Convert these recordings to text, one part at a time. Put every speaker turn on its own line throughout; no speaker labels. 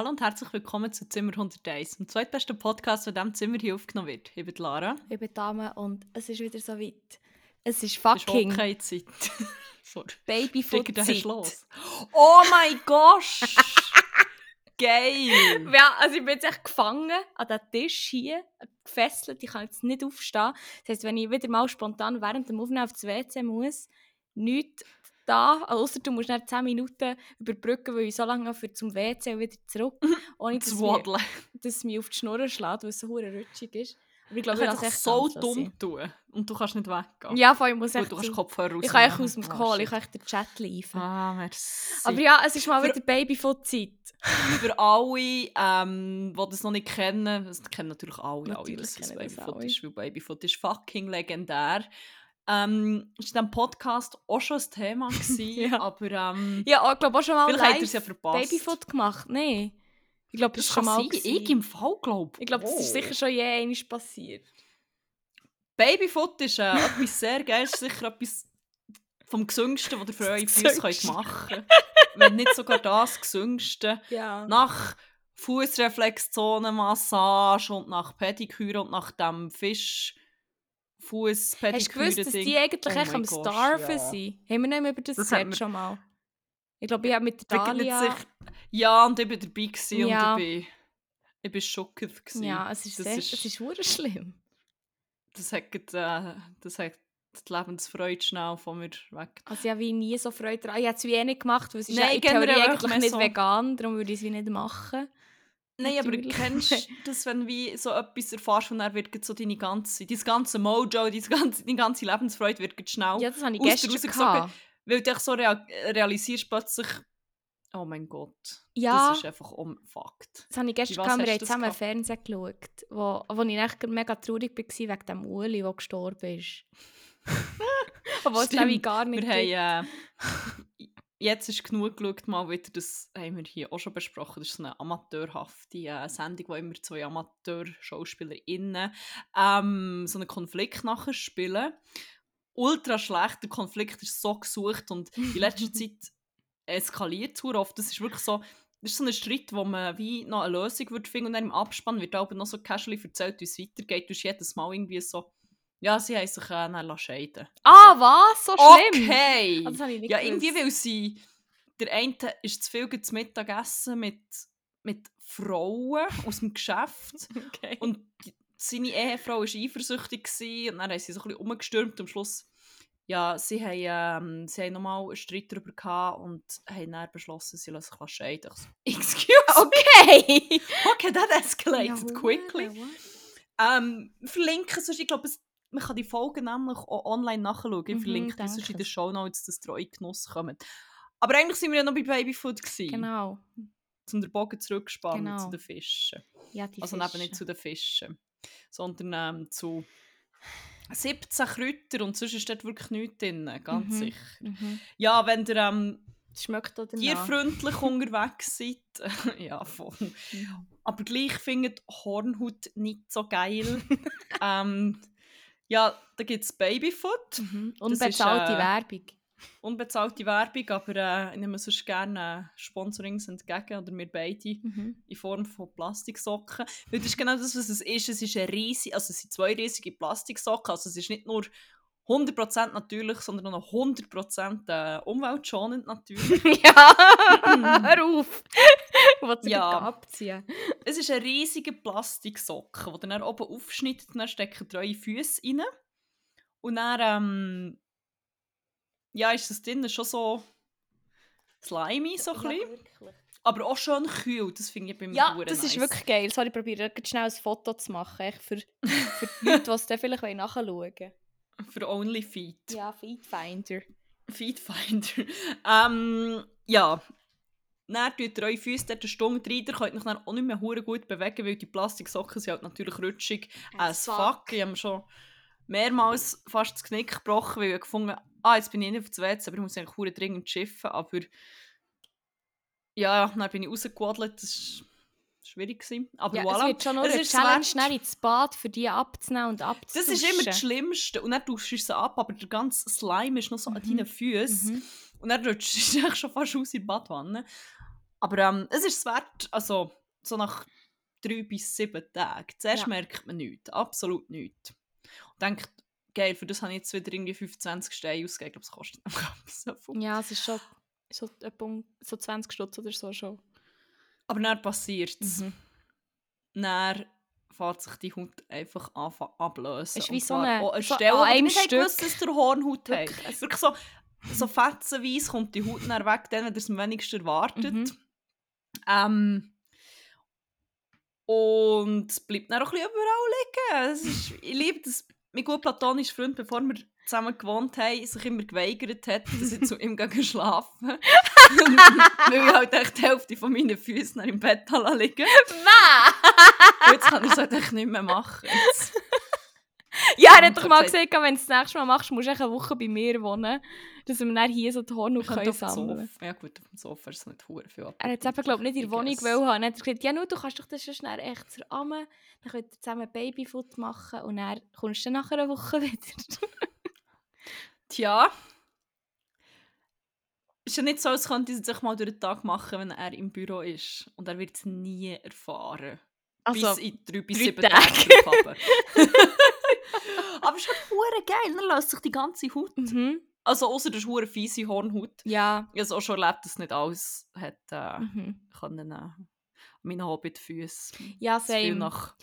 Hallo und herzlich willkommen zu Zimmer 101, dem zweitbesten Podcast, der in diesem Zimmer hier aufgenommen wird. Ich bin Lara.
Ich bin Dame und es ist wieder so weit. Es ist
Es
fucking
ist keine Zeit. Sorry.
Babyfoot
Digga, da hast
Zeit.
du los. Oh mein Gott! Geil!
Ja, also ich bin jetzt echt gefangen an diesem Tisch hier, gefesselt. Ich kann jetzt nicht aufstehen. Das heisst, wenn ich wieder mal spontan während dem Aufnehmen aufs WC muss, nichts da, außer du musst nach 10 Minuten überbrücken, weil ich so lange für zum WC wieder zurück, ohne dass, mir, dass es mich auf die Schnur schlägt, weil es so rutschig ist. Aber ich
Ich
glaube, ich
dich
echt
so dumm tun und du kannst nicht weggehen.
Ja, vor allem muss echt
du kannst Kopfhörer
Ich kann echt aus dem
Oh,
Call,
shit.
ich kann echt den Chat liefern.
Ah, merci.
Aber ja, es ist mal wieder Babyfoot-Zeit.
Für alle, ähm, die das noch nicht kennen, das kennen natürlich alle, alle
Natürlich
dass es
kennen das
Babyfoot
alle.
ist, weil Babyfoot ist fucking legendär. Ähm, ist diesem Podcast auch schon ein Thema gewesen,
Ja.
aber ähm,
Ja, ich glaube auch schon mal
vielleicht
live
es ja verpasst.
Babyfoot gemacht. Nein. Ich glaube, das,
das
schon mal
sein,
gewesen.
ich im Fall glaube
Ich glaube, das ist sicher schon je einmal passiert.
Babyfoot ist äh, etwas sehr Geiles, sicher etwas vom Gesüngsten, was ihr für eure Füße könnt machen. Wenn nicht sogar das Gesüngste.
Ja.
Nach Fußreflexzonenmassage und nach Pediküre und nach dem Fisch Fuß
Hast du gewusst, dass die eigentlich
Oh
echt am Starven
ja.
sind? Haben wir nicht mehr über das,
Das mir-
schon mal? Ich glaube, ich habe mit Dalia...
sicher. Ja, und ich war dabei gewesen
Ja.
und ich bin, ich bin schockiert. gewesen.
Ja, es ist,
das
sehr,
ist,
es ist hure schlimm.
das hat, gerade, äh, das hat die Lebensfreude schnell von mir weg.
Also ich habe wie nie so Freude daran. Ich habe es wie eh nicht gemacht, weil es ist
Nein,
ja in Theorie eigentlich nicht
so-
vegan, darum würde ich es wie nicht machen.
Nein, aber kennst du das, wenn du wie so etwas erfährst und dann wird so deine ganze, dein ganze Mojo, deine ganze, deine ganze Lebensfreude wird schnell
Ja, das habe ich gestern gehabt.
Weil du dich so rea realisierst plötzlich, oh mein Gott,
Ja.
das ist einfach um Fakt.
Das habe ich gestern gehabt. Wir haben zusammen
gehabt?
Fernsehen geschaut, wo, wo ich echt mega traurig war wegen dem Uli, der gestorben ist. Obwohl es
Stimmt.
nämlich gar nicht
Wir haben, äh, jetzt ist genug geschaut, mal wieder, das haben wir hier auch schon besprochen, das ist so eine amateurhafte äh, Sendung, wo immer zwei Amateur-SchauspielerInnen ähm, so einen Konflikt nachher spielen. Ultra schlecht, der Konflikt ist so gesucht und in letzter Zeit eskaliert es oft. Das ist wirklich so, das ist so ein Streit, wo man wie noch eine Lösung würde finden und dann im Abspann wird aber noch so casually erzählt, wie es weitergeht. Du hast jedes Mal irgendwie so, ja, sie haben sich äh, dann lassen scheiden
Ah, was? So schlimm?
Okay!
Ah, das habe ich nicht
ja,
gewusst.
irgendwie, weil sie. Der eine ist zu viel zu Mittagessen mit, mit Frauen aus dem Geschäft.
Okay.
Und seine Ehefrau war eifersüchtig. Gewesen, und dann haben sie so ein bisschen umgestürmt. Am Schluss. Ja, sie haben, ähm, sie haben nochmal einen Streit darüber gehabt und haben dann beschlossen, sie lassen sich scheiden. Ich so, Excuse
okay.
Okay, that escalated
Ja,
quickly.
what?
Ähm, verlinken, sonst, ich glaube, es- man kann die Folgen nämlich auch online nachschauen. Ich
Mhm,
verlinke das in den. Show Notes, dass ihr euch Genuss kommt. Aber eigentlich sind wir ja noch bei Babyfood gewesen,
Genau.
um den Bogen zurückzuspannen
Genau.
zu den Fischen.
Ja, die
also
Fische.
eben nicht zu den Fischen, sondern ähm, zu 17 Kräuter und sonst ist dort wirklich nichts drin, ganz
Mhm.
sicher.
Mhm.
Ja, wenn ihr ähm,
schmeckt
tierfreundlich unterwegs seid, ja voll. Aber gleich findet Hornhaut nicht so geil. ähm, ja, da gibt es Babyfood.
Mhm.
Das ist,
Unbezahlte
äh,
Werbung.
Unbezahlte Werbung, aber äh, ich nehme sonst gerne äh, Sponsorings entgegen, oder wir beide,
Mhm.
in Form von Plastiksocken. Weil das ist genau das, was es ist. Es, ist eine riesige, also es sind zwei riesige Plastiksocken. Also es ist nicht nur 100% natürlich, sondern noch 100% äh, umweltschonend natürlich.
ja, hör auf. Sie
Ja.
ja. abziehen.
es ist ein riesiger Plastiksocken, den dann oben aufschneidet und dann stecken drei Füße rein. Und dann, ähm, ja, ist das drinnen schon so slimy, so ein bisschen. Aber auch schön kühl, das finde ich beim
Ja,
Huren
das ist
nice.
wirklich geil. Sorry, ich probiere gerade schnell ein Foto zu machen. Für, für die Leute, die es dann vielleicht nachschauen wollen.
Für Only Feet.
Ja, Feedfinder.
Feedfinder. ähm, ja. Dann tut ihr eure Füße dort eine Stunde rein. Ihr könnt euch dann auch nicht mehr hure gut bewegen, weil die Plastiksocken sind halt natürlich rutschig as fuck. Ich habe schon mehrmals fast das Knick gebrochen, weil ich gefunden ah, jetzt bin ich nicht auf das WC, aber ich muss eigentlich hure dringend schiffen. Aber ja, dann bin ich rausgewadelt. Das schwierig. Gewesen. Aber
Ja,
voilà.
Es wird schon nur
Es
eine Challenge, schnell ins Bad für die abzunehmen und
Das
abzuduschen.
ist immer das Schlimmste. Und dann tust du sie ab, aber der ganze Slime ist noch so an
Mhm.
deinen Füßen.
Mhm.
Und dann rutschst du schon fast aus in die Badwanne. Aber ähm, es ist es wert, also so nach drei bis sieben Tagen. Zuerst
Ja.
merkt man nichts, absolut nichts. Und denkt, geil, für das habe ich jetzt wieder irgendwie 25 Steine ausgegeben. Ich glaube, es kostet einfach so viel.
Ja, es ist schon so, so 20 Stutz oder so schon.
Aber dann passiert es.
Mhm.
Dann fährt sich die Haut einfach anfangen ablösen.
Es ist wie so eine-
auch eine
so
Stelle,
an
wo
einem
nicht
Stück.
gewusst, dass der Hornhaut hat.
Wirklich, es-
Wirklich so, so fetzenweise kommt die Haut dann weg, dann, wenn ihr es am wenigsten erwartet.
Mhm.
Ähm, und es bleibt dann auch ein bisschen überall liegen. Ist, ich liebe das. Mein gut platonischer Freund, bevor wir zusammen gewohnt haben, sich immer geweigert hat, dass ich zu ihm gehe schlafen Weil ich halt echt die Hälfte von meinen Füßen im Bett liegen jetzt kann ich es halt echt nicht mehr machen. Jetzt.
Ja, er hat doch mal
Gesagt.
wenn du es das nächste Mal machst, musst du eine Woche bei mir wohnen, dass wir dann hier so die
könnte
können sammeln
Sofa. Ja gut, auf dem Sofa ist es nicht hure viel.
Er hat es eben, glaube ich, nicht in der Wohnung wollen haben. Dann hat er gesagt, ja, nur, du kannst doch das schon schnell echt zerammen. Dann könnt ihr zusammen Babyfood machen und dann kommst du nach einer Woche wieder.
Tja. ist ja nicht so, als könnte sie sich mal durch den Tag machen, wenn er im Büro ist. Und er wird es nie erfahren.
Also,
bis in drei bis sieben
Tage.
Tagen haben. Aber es ist halt hure geil, dann löst sich die ganze Haut.
mhm.
Also außer der hure fiese Hornhaut.
Ja.
Ich habe auch schon erlebt, dass nicht alles hat, äh,
Mhm.
können, äh, meine Hobbitfüße.
Ja, same.
nach,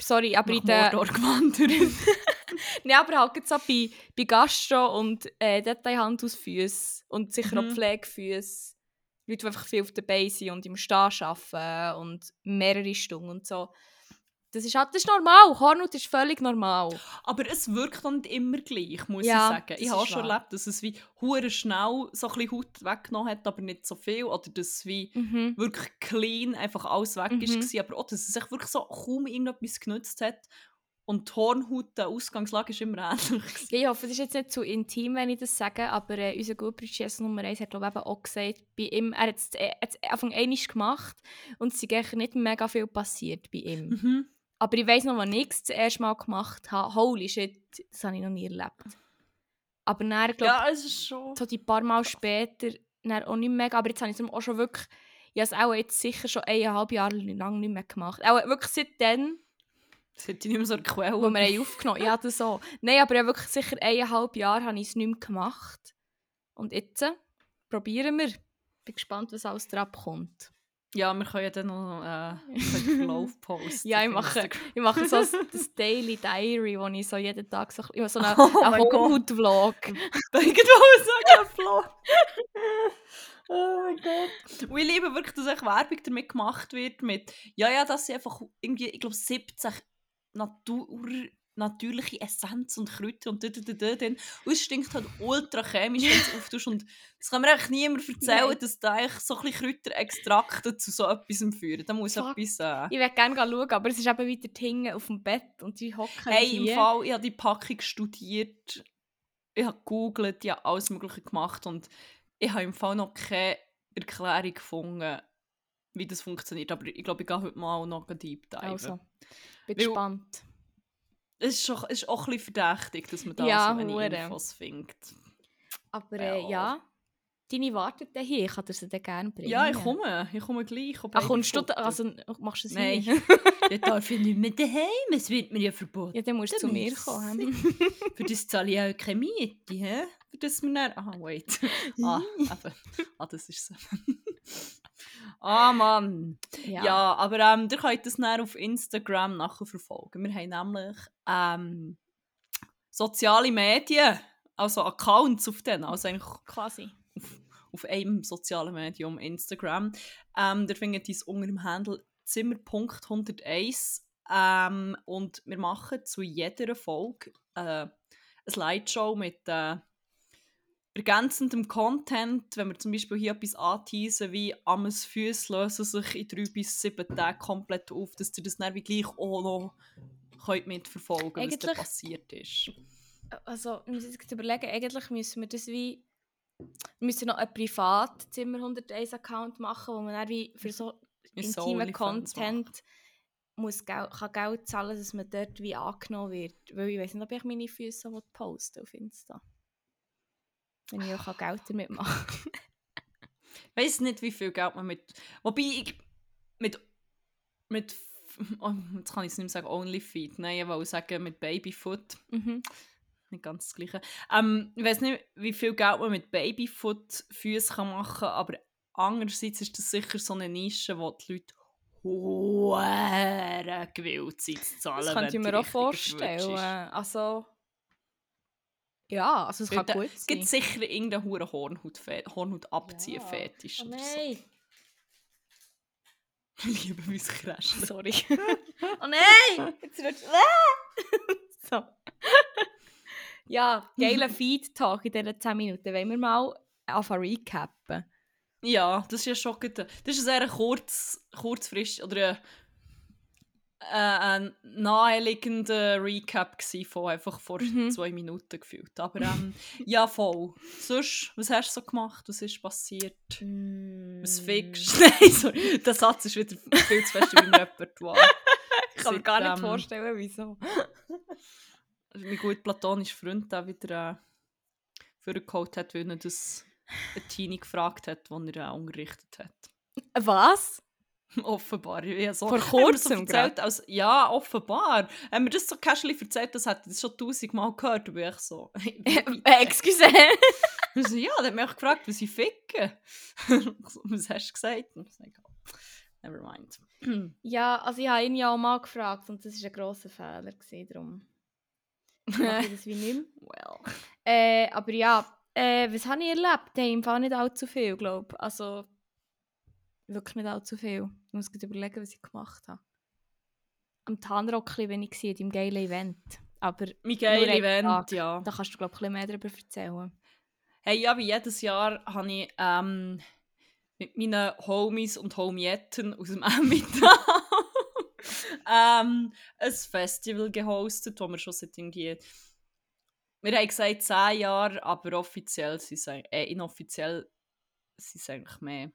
Sorry, aber
nach
in der...
Gewandert.
Nein, aber halt jetzt so bei, bei Gastro und äh, Detailhandelsfüßen und sicher
Mhm.
auch Pflegefüße. Leute, die einfach viel auf der Beine sind und im Stehen arbeiten und mehrere Stunden und so. Das ist halt das ist normal. Hornhaut ist völlig normal.
Aber es wirkt dann nicht immer gleich, muss
Ja,
ich sagen. Ich habe schon
wahr.
erlebt, dass es wie hure schnell so ein bisschen Haut weggenommen hat, aber nicht so viel. Oder dass es wie
Mhm.
wirklich clean einfach alles weg
Mhm.
ist, aber auch, dass es sich wirklich so kaum irgendetwas genützt hat. Und die Hornhaut, der Ausgangslage ist immer ähnlich.
Ja, ich hoffe, das ist jetzt nicht zu intim, wenn ich das sage, aber äh, unser Gutbrüder Nummer 1 hat glaube ich auch gesagt, bei ihm, er hat es äh, Anfang einmal gemacht und es ist nicht mega viel passiert bei ihm.
Mhm.
Aber ich weiss noch, wann ich es das erste Mal gemacht habe, holy shit, das habe ich noch nie erlebt. Aber dann, glaube
Ja, es ist schon...
so die paar Mal später, dann auch nicht mega, aber jetzt habe ich es auch schon wirklich, ich habe es auch jetzt sicher schon eineinhalb Jahre lang nicht mehr gemacht. Auch wirklich seitdem,
Es hat nicht mehr so eine Quelle.
wo wir aufgenommen haben. Ja, das so. Nein, aber ja, wirklich sicher eineinhalb Jahre habe ich es nicht mehr gemacht. Und jetzt äh, probieren wir. Bin gespannt, was alles drauf kommt.
Ja, wir können ja dann noch äh, einen Verlauf posten.
Ja, ich mache, ich mache so das, Daily Diary, wo ich so jeden Tag so, ich so einen
Oh Gott.
Hornhaut-Vlog.
Irgendwo sagen, Flo. Oh mein Gott. Und ich liebe wirklich, dass echt Werbung damit gemacht wird mit, ja, ja, dass sie einfach irgendwie, ich glaube, 17 Natur, natürliche Essenz und Kräuter und da, da, da, da, dann. Und es stinkt halt ultra chemisch, wenn du es auftust. Und das kann mir eigentlich niemand erzählen,
Nein.
dass da eigentlich so ein Kräuterextrakte zu so etwas führen. Da muss
Fuck.
etwas... Äh,
Ich würde gerne schauen, aber es ist eben weiter hinten auf dem Bett und sie hocken
Hey, im
hier.
Fall, ich habe die Packung studiert, ich habe gegoogelt, ich habe alles Mögliche gemacht und ich habe im Fall noch keine Erklärung gefunden, wie das funktioniert. Aber ich glaube, ich gehe heute mal noch deep dive.
Also, bin
Weil-
gespannt.
Es ist, es ist auch ein verdächtig, dass man da
Ja,
so
hure.
Infos findet.
Aber äh,
Ja.
deine wartet dann hier, ich kann dir sie dann gerne bringen.
Ja, ich komme. Ich komme gleich.
Ach, kommst du da, also machst du es
Nein. Dann darf ich nicht mehr daheim. Es wird mir ja verboten.
Ja, dann musst du zu mir kommen.
Für das zahle ich auch keine Miete, hä? Für das wir dann... Ah, wait. ah, eben. Ah, das ist so. Ah, Mann. Ja, aber ähm, ihr könnt das dann auf Instagram nachher verfolgen. Wir haben nämlich ähm, soziale Medien, also Accounts auf denen, also eigentlich
quasi.
auf, auf einem sozialen Medium, Instagram. Ähm, da findet ihr es unter dem Handle Zimmer.101 ähm, und wir machen zu jeder Folge äh, eine Slideshow mit äh, ergänzendem Content, wenn wir zum Beispiel hier etwas anteasen, wie «Ames Füße lösen sich in drei bis sieben Tagen komplett auf», dass ihr das dann wie gleich auch noch könnt mitverfolgen könnt, was da passiert ist.
Also, ich muss jetzt überlegen, eigentlich müssen wir das wie... Wir müssen noch einen Privat-Zimmer 101-Account machen, wo man dann wie für so intimen. Content muss Geld, kann Geld zahlen, dass man dort wie angenommen wird. Weil ich weiß nicht, ob ich meine Füße posten auf Insta. Wenn ich auch Geld damit machen
weiß nicht, wie viel Geld man mit. Wobei ich mit. mit oh, jetzt kann ich es nicht mehr sagen, Onlyfeed. Nein, ich wollte sagen mit Babyfoot.
Mhm.
Nicht ganz das Gleiche. Ähm, ich weiß nicht, wie viel Geld man mit Babyfoot Füße machen kann, aber andererseits ist das sicher so eine Nische, wo die Leute hohe gewillt sind zu zahlen.
Das könnte ich mir auch vorstellen. Also. Ja, also es kann gut
Es
sein.
gibt sicher irgendeinen hohen Hornhaut, Hornhaut abziehen
Ja.
Fetisch
Oh
oder
nein!
so. Ich liebe mein Kräschchen.
Sorry. oh nein! Jetzt rutscht. so. ja, geiler Feed-Talk in diesen 10 Minuten. Wollen wir mal anfangen recappen?
Ja, das ist ja schon gut. Das ist ein sehr kurz, kurzfristig oder ein, äh, ein naheliegender Recap von einfach vor
Mhm.
zwei Minuten gefühlt. Aber ähm, ja, voll. Sonst, was hast du so gemacht? Was ist passiert? Was
Mm.
fickst Nein, sorry. Der Satz ist wieder viel zu fest in meinem Repertoire.
Ich kann mir gar nicht
ähm,
vorstellen, wieso.
Mein gut platonischer Freund da wieder äh, vorgeholt hat, weil er das eine Teenie gefragt hat, die er äh, unterrichtet hat.
Was?
offenbar. Ich habe so,
Vor kurzem
so erzählt, als, Ja, offenbar. Haben wir das so casually erzählt, das hat das schon tausendmal gehört. Bin ich so...
Äh, excuse.
Ich so, ja, der hat mich gefragt, was ich ficke. was hast du gesagt? Und ich. Never mind.
ja, also ich habe ihn ja auch mal gefragt und das war ein grosser Fehler. Gewesen, darum mache ich das wie nicht mehr.
well.
Äh, aber ja, äh, was habe ich erlebt? Hey, im Fall nicht allzu viel, glaube ich. Also, wirklich nicht allzu viel. Ich muss gerade überlegen, was ich gemacht habe. Am Tanrockli bin ich gewesen, im geilen Event. Aber
Mein geiles Event,
Tag.
ja.
da kannst du, glaube ich, ein bisschen mehr darüber erzählen.
Hey, ja, wie jedes Jahr habe ich ähm, mit meinen Homies und Homietten aus dem Emmental ähm, ein Festival gehostet, wo wir schon seit irgendwie... Wir haben gesagt 10 Jahre, aber offiziell sind es äh, inoffiziell sind es eigentlich mehr.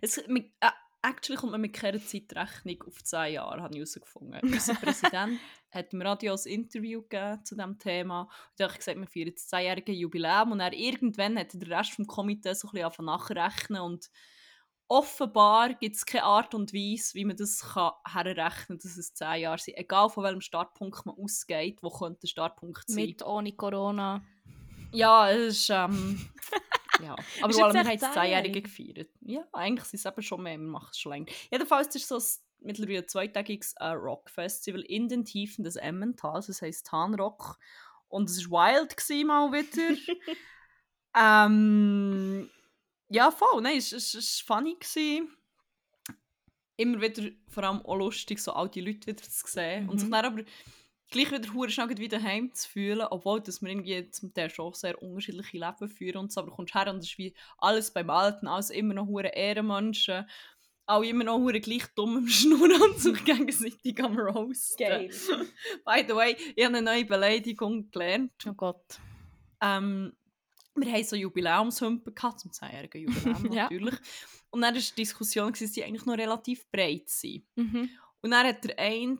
Es, mit, äh, actually kommt man mit keiner Zeitrechnung auf 10 Jahre, habe ich herausgefunden. Unser Präsident hat im Radio ein Interview gegeben zu diesem Thema. Und er hat gesagt, wir feiern das 10-jährige Jubiläum. Und er irgendwann hat der Rest des Komitees so ein bisschen nachrechnen. Und offenbar gibt es keine Art und Weise, wie man das kann herrechnen kann, dass es 10 Jahre sind. Egal von welchem Startpunkt man ausgeht, wo könnte der Startpunkt sein.
Mit, ohne Corona.
Ja, es ist. Ähm, ja. Aber vor allem, wir haben
echt
das 10-Jährige
zehnjährig?
gefeiert. Ja, eigentlich sind es eben schon mehr, wir machen es schon länger. Jedenfalls ist es so ein mittlerweile zweitägiges äh, Rockfestival in den Tiefen des Emmentals. Das heisst Tanrock. Und es war wild gewesen, mal wieder. ähm, ja, voll. Nein, es war funny. Gewesen. Immer wieder, vor allem auch lustig, so alte Leute wieder zu sehen. Und sich
Mhm.
dann aber gleich wieder hure schnell wieder heim zu fühlen, obwohl dass wir irgendwie zum Teil schon sehr unterschiedliche Leben führen und so, aber du kommst her und es ist wie alles beim Alten, alles immer noch hure Ehrenmenschen, auch immer noch hure gleich dumm im Schnurren und sich gegenseitig am Roasten. By the way, ich habe eine neue Beleidigung gelernt.
Oh Gott.
Ähm, wir haben so Jubiläumshümpen gehabt, zum 10-jährigen Jubiläum
Ja.
natürlich. Und dann war die Diskussion, dass die eigentlich noch relativ breit sind.
Mhm.
Und dann hat der eine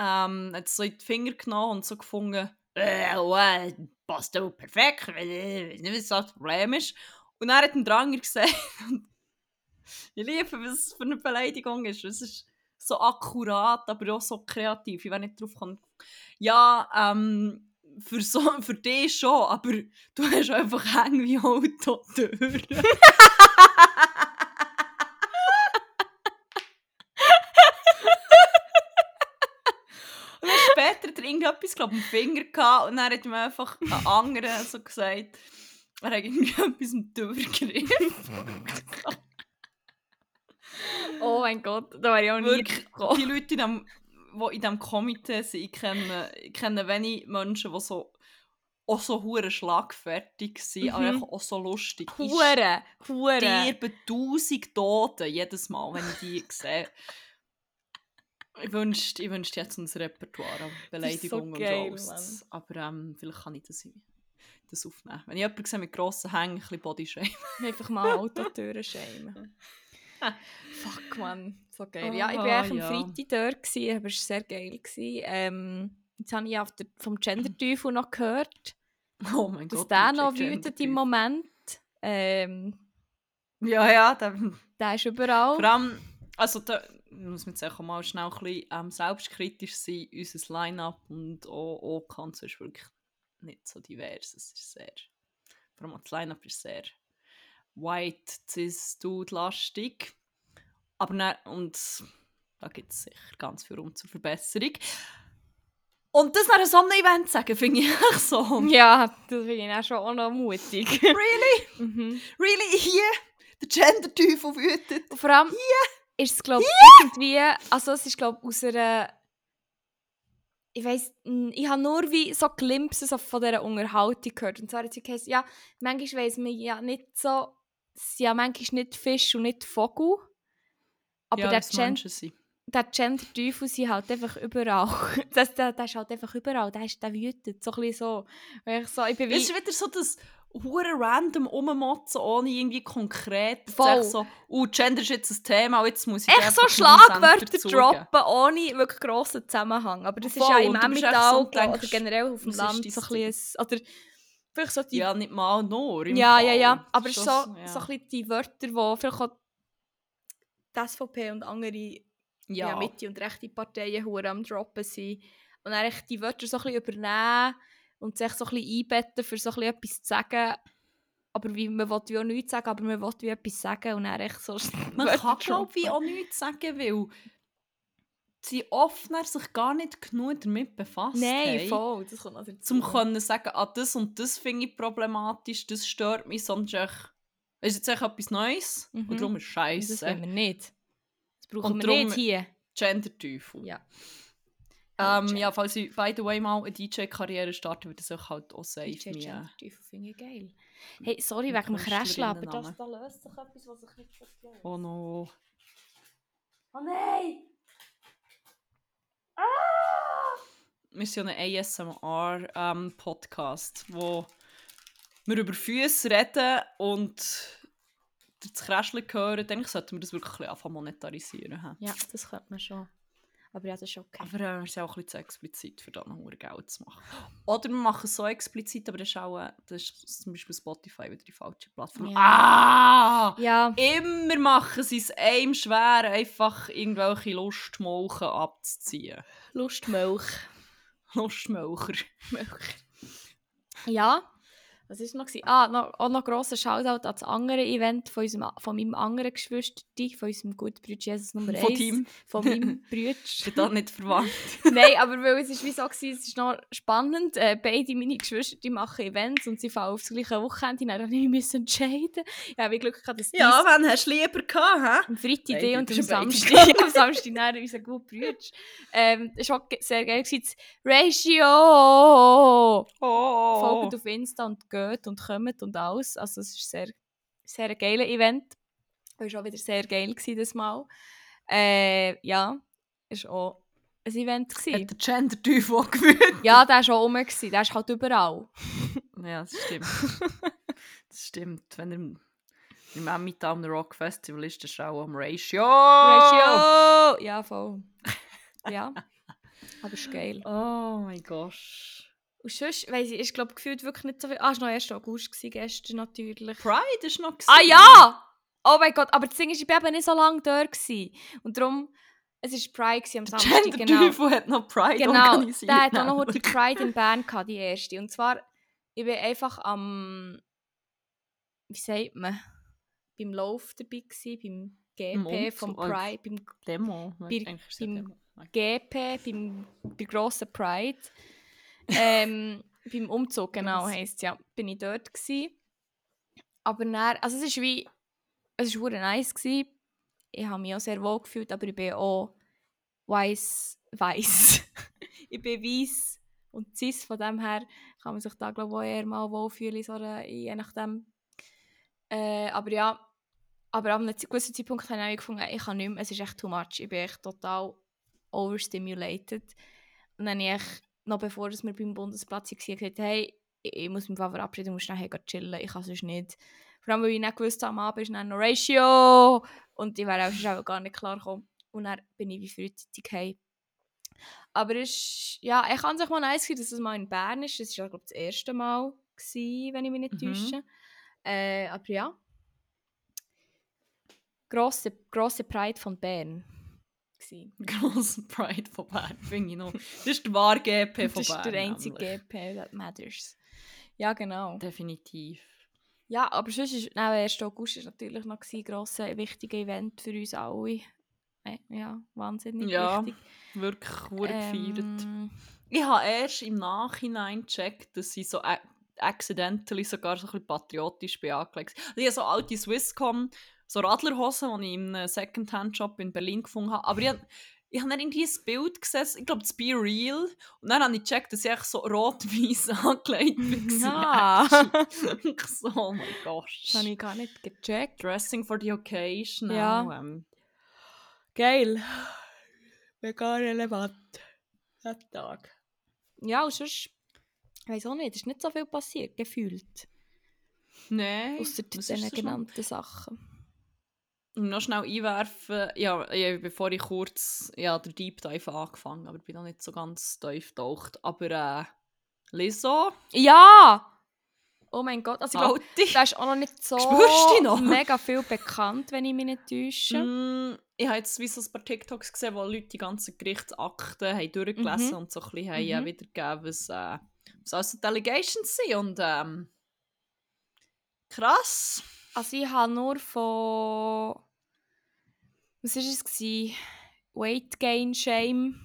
ähm, hat so in die Finger genommen und so gefunden, äh, well, passt doch perfekt, ich weiß nicht, was das Problem ist. Und dann hat ein Dranger gesagt, ich liebe, was es für eine Beleidigung ist. Es ist so akkurat, aber auch so kreativ. Ich will nicht drauf kommen. Ja, ähm, für, so, für dich schon, aber du hast einfach Hänge wie Autotüren. Und dann später hat er irgendetwas, glaube ich, am Finger gehabt und dann hat ihm einfach ein anderer so gesagt, er hat irgendwie etwas im Türgriff.
Oh mein Gott, da wäre ich auch nie
Wirklich,
drauf
die Leute, in dem, die in diesem Komitee sind, ich kenne, ich kenne wenig Menschen, die so auch so hure schlagfertig sind, aber
Mhm.
einfach auch so lustig.
Hure, hure.
sterbe tausend Tote jedes Mal, wenn ich die sehe. Ich wünschte, ich wünschte jetzt ein Repertoire an
ist so
Beleidigungen
geil,
und Roasts. Aber ähm, vielleicht kann ich das, das aufnehmen. Wenn ich jemanden sehe mit grossen Hängen, ein bisschen Bodyshame.
Einfach mal Autotüren schämen. Fuck, man. So geil. ja, ich war
Aha,
eigentlich
ja.
am Freitag dort, gewesen, aber es war sehr geil. Gewesen. Ähm, jetzt habe ich auf der, vom Gender-Teufel noch gehört,
Oh mein
dass
Gott.
der noch wütet im Moment. Ähm,
Ja, ja, der,
Der ist überall.
vor allem, also da muss man jetzt auch mal schnell ein bisschen ähm, selbstkritisch sein. Unser Line-Up und auch, auch Kanzu ist wirklich nicht so divers. Es ist sehr, vor allem das Line-Up ist sehr white, cis, dude lastig. Aber dann, und da gibt es sicher ganz viel Raum zur Verbesserung. Und das nach einem Event sagen, finde ich echt so.
Ja, das finde ich auch schon auch noch mutig.
Really?
mhm.
Really? Hier? Der Gender-Teufel wütet?
Und vor allem ist es, glaube ich, irgendwie, also es ist, glaube ich, aus einer, ich weiss, n- ich habe nur wie so Glimpses so von dieser Unterhaltung gehört. Und zwar hat sie gesagt, ja, manchmal weiss man ja nicht so, ja manchmal nicht Fisch und nicht Vogel. Aber
ja,
der,
das
Gen
Menschen sind.
der Gender-Teufel sind halt einfach überall. Das, der, der ist halt einfach überall, der, ist, der wütet, so ein bisschen so. Ich, so ich bin
Es ist
wie,
wieder so das hure random rummotzen, ohne irgendwie konkret zu sagen, so, oh, Gender ist jetzt ein Thema, jetzt muss ich
echt so Schlagwörter droppen, ohne wirklich grossen Zusammenhang. Aber das ist
Voll,
ja im Emmental
so
oder generell auf dem
ist
Land so ein bisschen, oder vielleicht so die
Ja, nicht mal nur.
Ja,
Fall.
ja, ja. Aber es ist so,
ja.
so ein bisschen die Wörter, die vielleicht auch die SVP und andere ja.
ja.
Mitte- und rechte Parteien hure am Droppen sind. Und echt die Wörter so ein bisschen übernehmen und sich so ein bisschen einbetten, für so ein bisschen etwas zu sagen. Aber wie, man will wie auch nichts sagen, aber man will wie etwas sagen und dann echt so
Man kann, glaube ich, auch nichts sagen, weil sie oft sich gar nicht genug damit befasst
Nein,
haben.
voll, das kommt dazu.
zum können sagen, ah, das und das finde ich problematisch, das stört mich, sonst ist jetzt echt etwas Neues
Mhm.
und darum ist
Und Das wollen
scheiße.
wir nicht. Das brauchen
Und
wir nicht hier.
Gender-Teufel.
Ja.
Ähm, ja, falls ich, by the way, mal eine DJ-Karriere starte, würde ich halt auch safe
DJ
mir...
Teufel finde ich geil. Hey, sorry wegen dem Kräschel, aber das, da löst sich etwas, was ich nicht verstehe.
Oh no.
Oh nein!
Wir sind ja ein ASMR-Podcast, wo wir über Füße reden und das Kräschchen hören. Dann sollten wir das wirklich ein bisschen monetarisieren.
Ja, das könnte man schon. Aber ja, das ist okay.
Aber äh, wir sind auch ein bisschen zu explizit, für da noch mehr Geld zu machen. Oder wir machen es so explizit, aber das ist auch äh, das ist zum Beispiel Spotify wieder die falsche Plattform.
Ja.
Ah!
Ja,
Immer machen sie es einem schwer, einfach irgendwelche Lustmolchen abzuziehen.
Lustmilch.
Lustmolcher.
Ja, was war noch? gewesen? Ah, noch, auch noch grosser Shoutout an das andere Event von, unserem, von meinem anderen Geschwister, von unserem guten Bruder Jesus Nummer 1.
Von Team.
Von meinem Bruder.
Ich bin da nicht verwandt.
Nein, aber weil es ist wie so es ist noch spannend. Äh, beide meine Geschwister die machen Events und sie fallen aufs gleiche Wochenende. Dann musste ich mich entscheiden. Ja, wie Glück gehabt, dass dies
wann hast du lieber gehabt, hä?
am Freitag die und am Samstag, am Samstag dann unser guter Bruder. Ähm, es war auch sehr geil. Das Ratio!
Oh.
Folgt auf Insta und geht und kommt und alles. Also es ist sehr, sehr ein geiles Event. Es war auch wieder sehr geil das Mal. Äh, ja, es war auch ein Event. Gewesen.
Hat der Gender-Teufel auch gewöhnt?
Ja, der war schon rum. gewesen. Der ist halt überall.
Ja, das stimmt. das stimmt. Wenn er im- im Emmental Rock Festival ist, ist er auch am Ratio.
Ratio! Ja, voll. Ja. Aber es ist geil.
Oh mein Gott.
Und sonst, weiss ich, ist glaube gefühlt wirklich nicht so viel. Ah, es war noch 1. August gewesen, gestern natürlich.
Pride ist noch
Ah ja! Oh mein Gott, aber das Ding ist, ich war eben nicht so lange dort. Gewesen. Und darum, es war Pride gewesen am Samstag. Genau,
Gender-Teufel hat noch Pride
genau
organisiert.
der hat auch noch die Pride in Bern gehabt, die erste. Und zwar, ich bin einfach am, wie sagt man, beim Lauf dabei gewesen, beim GP
Umzug,
vom
äh,
Pride, beim
Demo.
Bei- beim-
Demo.
GP, beim, bei grossen Pride. Ähm, beim Umzug, genau, heisst ja, bin ich dort gsi. Aber dann, also es ist wie, es war nice gsi. Ich habe mich auch sehr wohl gefühlt, aber ich bin auch weiss, weiss. ich bin weiss und cis, von dem her kann man sich da glaube ich auch eher mal wohlfühlen, so je nachdem. Äh, aber ja, aber ab einem gewissen Zeitpunkt habe ich gefunden, ich kann nicht mehr, es ist echt too much. Ich bin echt total overstimulated. Und dann habe ich noch bevor dass wir beim Bundesplatz waren, gesagt, hey, ich, muss mich verabschieden, ich muss hier chillen, ich kann sonst nicht. Vor allem, weil ich nicht gewusst habe, am Abend ist dann noch Ratio und ich wäre auch gar nicht klar gekommen. Und dann bin ich wie frühzeitig heim. Aber es ist, ja, ich kann sich mal nice sein, dass es mal in Bern ist. Es war, glaube ich, das erste Mal, gewesen, wenn ich mich nicht
Mhm.
täusche. Äh, aber ja. grosse, grosse Pride von Bern. Gewesen.
Gross Pride von Bern, finde ich noch. Das ist der wahre GP von
Das ist
Bern.
der einzige
nämlich.
GP that matters. Ja, genau.
Definitiv.
Ja, aber sonst ist, nein, 1. August ist natürlich noch ein grosses, wichtiges Event für uns alle. Äh, Ja, wahnsinnig
Ja,
wichtig.
Wirklich wurde gefeiert.
Ähm,
Ich habe erst im Nachhinein gecheckt, dass sie so accidentally sogar so ein bisschen patriotisch bin angelegt. Also ich habe so alte Swisscom, so Radlerhosen, die ich in einem Secondhand-Shop in Berlin gefunden habe. Aber ich, habe- ich habe dann irgendwie ein Bild gesehen, ich glaube, das Be Real. Und dann habe ich gecheckt, dass ich so rot-weiß angelegt
Ja.
war. Ich so, oh mein Gott.
das habe ich gar nicht gecheckt.
Dressing for the occasion.
Ja.
auch, ähm,
Geil. Mega relevant.
der Tag.
Ja, und sonst, ich weiß auch nicht, es ist nicht so viel passiert, gefühlt.
Nein.
Außer diesen genannten Sachen.
Noch schnell einwerfen, ja, ja, bevor ich kurz ja, der Deep Dive angefangen aber ich bin noch nicht so ganz tief getaucht. Aber äh, Lizzo,
Ja! Oh mein Gott, also ich glaube, da ist auch noch nicht so
noch?
mega viel bekannt, wenn ich mich nicht täusche.
Mm, ich habe jetzt wie so ein paar TikToks gesehen, wo Leute die ganzen Gerichtsakten haben durchgelesen
Mhm.
und so ein bisschen haben, äh,
Mhm.
wiedergegeben, was, äh, was die Allegations sind. Und ähm, krass.
Also ich habe nur von... Was war es? Gewesen? Weight Gain Shame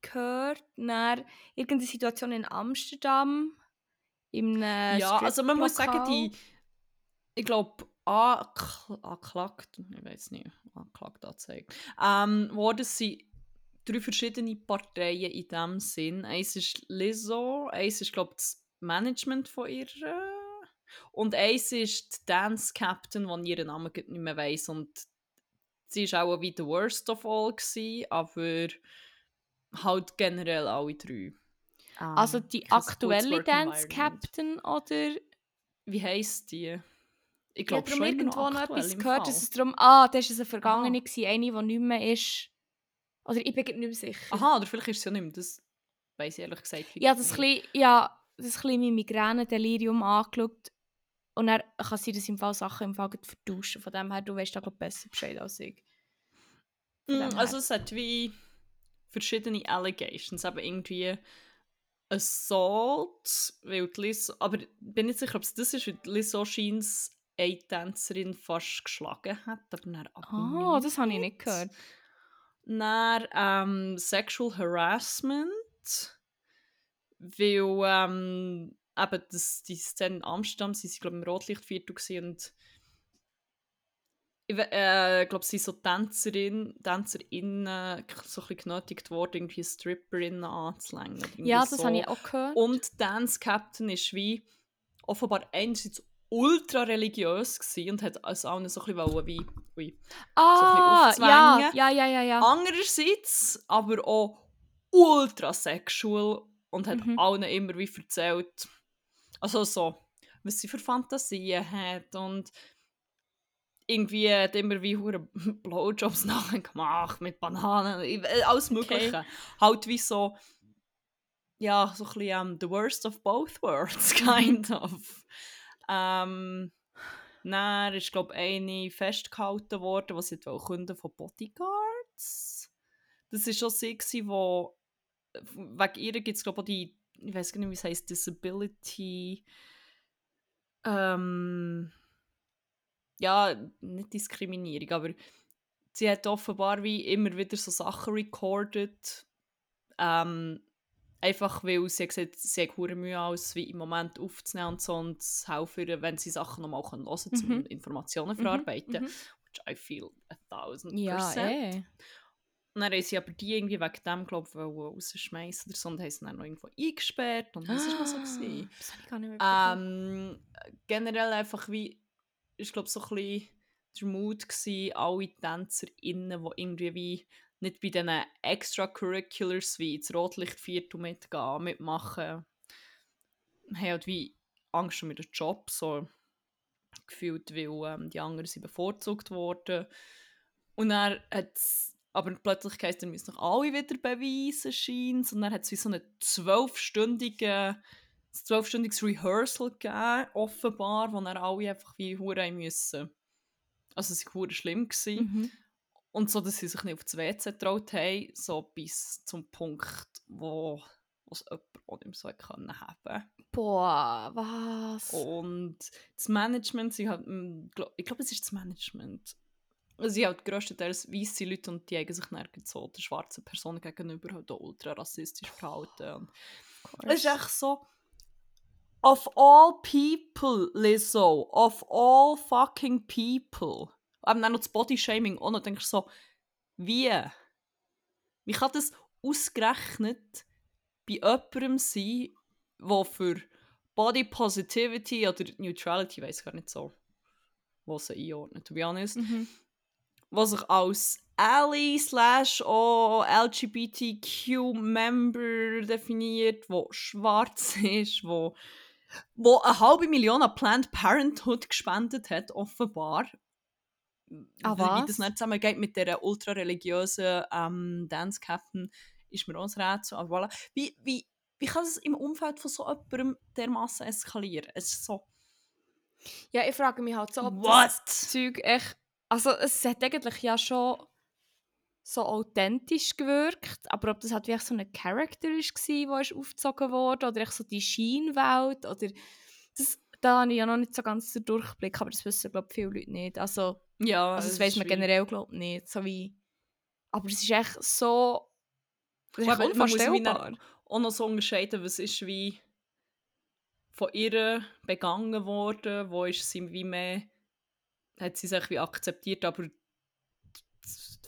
gehört. Dann irgendeine Situation in Amsterdam. In einem
ja, also man muss sagen, die, ich glaube, angeklagt, ich weiß nicht, angeklagt anzeigen, ähm, worden sind drei verschiedene Parteien in dem Sinn. Eins ist Lizzo, eins ist, glaube das Management von ihr und eins ist die Dance Captain, die ihren Namen nicht mehr weiss und sie war auch wie the worst of all, gewesen, aber halt generell alle drei. Ähm,
Also die
ich
aktuelle Dance. Captain oder...
Wie heisst die? Ich
Ich
glaube
habe
schon
darum
immer
irgendwo
noch
etwas gehört, dass es darum... Ah, das war eine vergangene, gewesen, eine, die nicht mehr ist. Oder ich bin nicht mehr sicher.
Aha, oder vielleicht ist es ja nicht mehr. Das weiss ich ehrlich gesagt
Ich habe das bisschen, ja, das bisschen mein Migräne-Delirium angeschaut. Und dann kann sein, dass im Fall Sachen im Fall vertauschen. Von dem her, du weißt da besser Bescheid als ich.
Mm. Also es hat wie verschiedene Allegations, aber irgendwie Assault, weil die Liz, aber ich bin nicht sicher, ob es das ist, weil die Lizzo scheint eine Tänzerin fast geschlagen hat, aber dann
Ah, das habe ich nicht gehört.
Dann ähm, Sexual Harassment, weil ähm, eben das, die Szene in Amsterdam, sie waren glaube ich im Rotlichtviertel und ich äh, glaube, sie sind so Tänzerin, TänzerInnen so ein bisschen genötigt worden, irgendwie Stripperinnen anzulängen. irgendwie
Ja, das
so.
habe ich auch gehört.
Und Dance Captain ist wie offenbar einerseits ultra religiös gewesen und hat als allen so ein bisschen wie, ui,
ah,
so ein
ja, ja, ja, ja, ja.
Andererseits aber auch ultra sexual und hat
Mhm.
allen immer wie erzählt, also so, was sie für Fantasien hat und irgendwie hat immer wie hure Blowjobs nachher gemacht mit Bananen, äh, alles mögliche. Halt wie so, ja, so ein bisschen ähm, the worst of both worlds, kind of. Ähm, dann ist, glaube ich, eine festgehalten worden, was sie wollte Kunden von Bodyguards. Das war schon sie, wo wegen ihr gibt es, glaube ich, die, ich weiß gar nicht, wie es heißt, Disability. Ähm, ja, nicht Diskriminierung, aber sie hat offenbar wie immer wieder so Sachen recorded. Ähm, einfach weil sie gesagt, sie hat Mühe aus, wie im Moment aufzunehmen und so und es helfen wenn sie Sachen nochmal hören können, um
Mhm.
Informationen
Mhm,
verarbeiten.
mhm.
Which I feel a thousand
Ja,
percent.
eh.
Und dann haben sie aber die irgendwie wegen dem, glaube ich, rausschmeißen oder so und haben sie dann noch irgendwo eingesperrt und das war so. Gewesen.
Das habe ich gar nicht mehr
Ähm, generell einfach wie, ich glaube so ein bisschen der Mut gewesen, alle TänzerInnen, die irgendwie wie nicht bei diesen Extracurriculars wie ins Rotlichtviertel mitgehen, mitmachen, haben halt wie Angst um ihren Job so gefühlt, weil ähm, die anderen sind bevorzugt worden. Und dann hat aber plötzlich heisst, er müssen noch alle wieder beweisen scheint. Und dann hat es wie so einen zwölfstündigen ein zwölfstündiges Rehearsal gegeben, offenbar, wo dann alle einfach wie Hure müssen Also es war schlimm. Gewesen.
Mhm.
Und so, dass sie sich nicht auf das WC getraut haben, so bis zum Punkt, wo es jemand auch nicht mehr so haben
Boah, was?
Und das Management, sie hat, mm, ich glaube, es ist das Management. Sie hat grösstenteils weiße Leute und die haben sich dann so der schwarzen Person gegenüber halt auch ultra rassistisch verhalten. Es ist echt so, of all people, Lizzo, of all fucking people. Aber dann noch das Bodyshaming auch noch, denke ich so, wie? Wie kann das ausgerechnet bei jemandem sein, der für Body Positivity oder Neutrality, weiß gar nicht so, was sie einordnet, to be honest,
Mhm.
was sich als Ally slash LGBTQ-Member definiert, wo schwarz ist, wo, wo eine halbe Million an Planned Parenthood gespendet hat, offenbar.
Ah,
Wie
was?
das nicht zusammengeht mit der ultra-religiösen ähm, Dance-Captain, ist mir auch ein Rätsel. Aber voilà. Wie, wie, wie kann es im Umfeld von so jemandem dermassen eskalieren? Es ist so,
Ja, ich frage mich halt so, ob
what?
das Zeug echt... Also es hat eigentlich ja schon so authentisch gewirkt, aber ob das halt wirklich so ein Charakter war, der aufgezogen wurde, oder echt so die Scheinwelt, oder... Das, da habe ich ja noch nicht so ganz den Durchblick, aber das wissen, glaube ich, viele Leute nicht. Also,
Ja,
also das weiß man generell, glaube ich, nicht. So wie... Aber es ist echt so... Das ist echt
man
unvorstellbar.
auch noch so unterscheiden, was ist wie von ihr begangen worden, wo ist sie wie mehr, hat sie sich wie akzeptiert, aber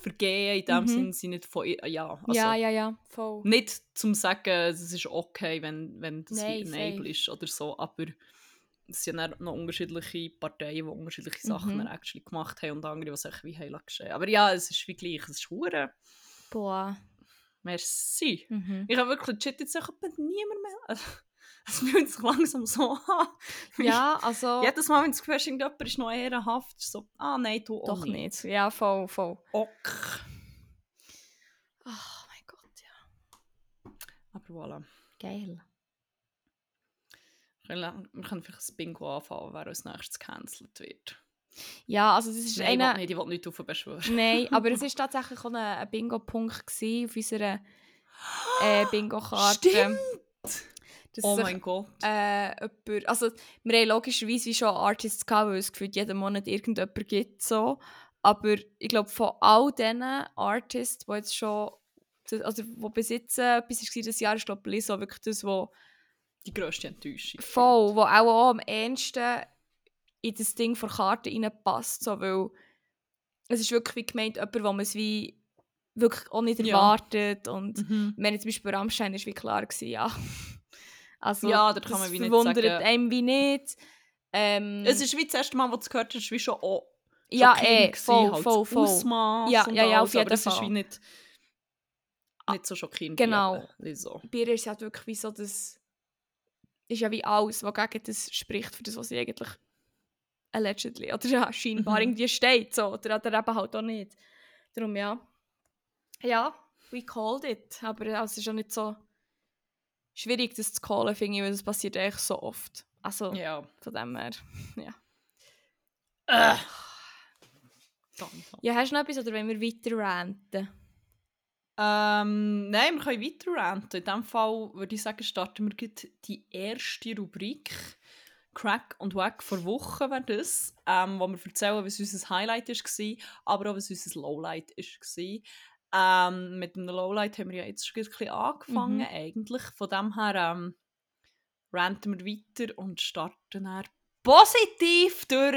Vergehen in dem
Mhm.
Sinn sind nicht von ja, also
ja, ja, ja, voll.
nicht zum sagen, es ist okay, wenn, wenn das
Nein,
wie
safe.
enable ist oder so, aber es sind dann noch unterschiedliche Parteien, die unterschiedliche Sachen
Mhm.
dann actually gemacht haben und andere, die sich wie haben geschehen. Aber ja, es ist wie gleich, es ist hure.
Boah.
Merci.
Mhm.
Ich habe wirklich legit jetzt auch niemand mehr. Es fühlt sich langsam so an.
Ja, also...
Jedes Mal, wenn das Gefühl irgendjemand ist noch ehrenhaft, so, ah nein, du auch
Doch nicht. Ja, voll, voll.
Ok.
Oh mein Gott, ja.
Aber voilà.
Geil.
Wir können vielleicht ein Bingo anfangen, wer als nächstes gecancelt wird.
Ja, also das ist
Nein, ich will
einer...
nicht, ich will nicht auf beschwören.
Nein, aber es war tatsächlich auch ein, ein Bingo-Punkt auf unserer äh, Bingo-Karte.
Stimmt!
Dass
Oh
sich,
mein Gott.
äh, jemand, also wir haben logischerweise schon Artists gehabt, weil es gefühlt jeden Monat irgendjemand gibt, so. Aber ich glaube, von all diesen Artists, die jetzt schon, also die bis jetzt äh, etwas war dieses Jahr, ist glaube ich so wirklich das, wo
Die grösste Enttäuschung.
voll, wo auch, auch am ehesten in das Ding von Karte reinpasst, so, weil es ist wirklich wie gemeint, jemand, wo man es wie wirklich auch nicht
Ja.
erwartet und
Mhm.
wenn jetzt zum Beispiel bei Rammstein ist wie klar gewesen, ja. Also,
Ja, da kann man wie nicht
verwundert
sagen-
einem wie nicht. Ähm,
Es ist wie das erste Mal, wo du es gehört hast, wie schon auch
ja,
schockierend
eh, voll,
halt
voll, voll.
Ausmaß
Ja, ja, ja,
alles,
auf jeden
aber es ist wie nicht, nicht so schockierend.
genau.
Lizzo.
Bei ihr ist es halt wirklich wie so, das ist ja wie alles, was gegen das spricht, für das, was sie eigentlich allegedly oder ja, scheinbar
Mhm.
irgendwie steht, so, oder, oder eben halt auch nicht. Darum, ja. Ja, we called it. Aber ja, es ist auch nicht so schwierig, das zu callen, finde ich, weil das passiert eigentlich so oft. Also,
Ja.
von dem her, ja.
Äh.
Ja, hast du noch etwas oder wollen wir weiter ranten?
Ähm, nein, wir können weiter ranten. In diesem Fall würde ich sagen, starten wir die erste Rubrik. Crack und Wack vor Wochen wäre das, ähm, wo wir erzählen, was unser Highlight war, aber auch was unser Lowlight war. Ähm, mit dem Lowlight haben wir ja jetzt schon ein bisschen angefangen,
Mhm.
eigentlich. Von dem her ähm, ranten wir weiter und starten dann positiv durch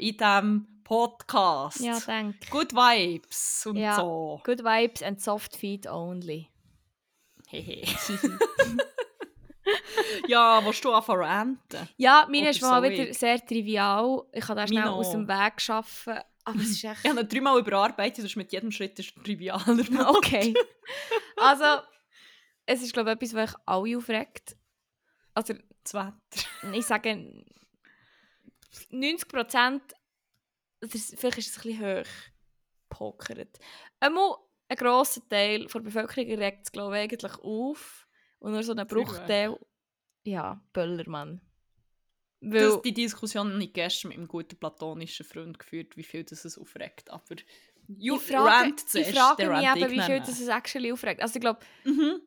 in diesem Podcast.
Ja, danke.
Good Vibes und
Ja.
so.
Good vibes and soft feet only.
Hehe. ja, willst du anfangen ranten?
Ja, meine
Oder
ist mal
soll
wieder
ich?
sehr trivial. Ich kann das schnell aus dem. Weg schaffen. Aber es ist echt...
Ich habe ihn dreimal überarbeitet, sonst mit jedem Schritt ist er trivialer.
okay. Also, es ist glaube ich etwas, was euch alle aufregt. Also,
Das Wetter.
ich sage 90 Prozent, vielleicht ist es ein bisschen hoch gepokert. Einmal ein grosser Teil der Bevölkerung regt es glaube ich eigentlich auf. Und nur so ein. Bruchteil, ja, Böllermann. Weil,
Das, die Diskussion habe ich gestern mit einem guten platonischen Freund geführt, wie viel das es aufregt. Aber you
ich frage,
rant
ich
zuerst,
frage mich eben, wie viel das es actually aufregt. Also ich glaube,
Mhm.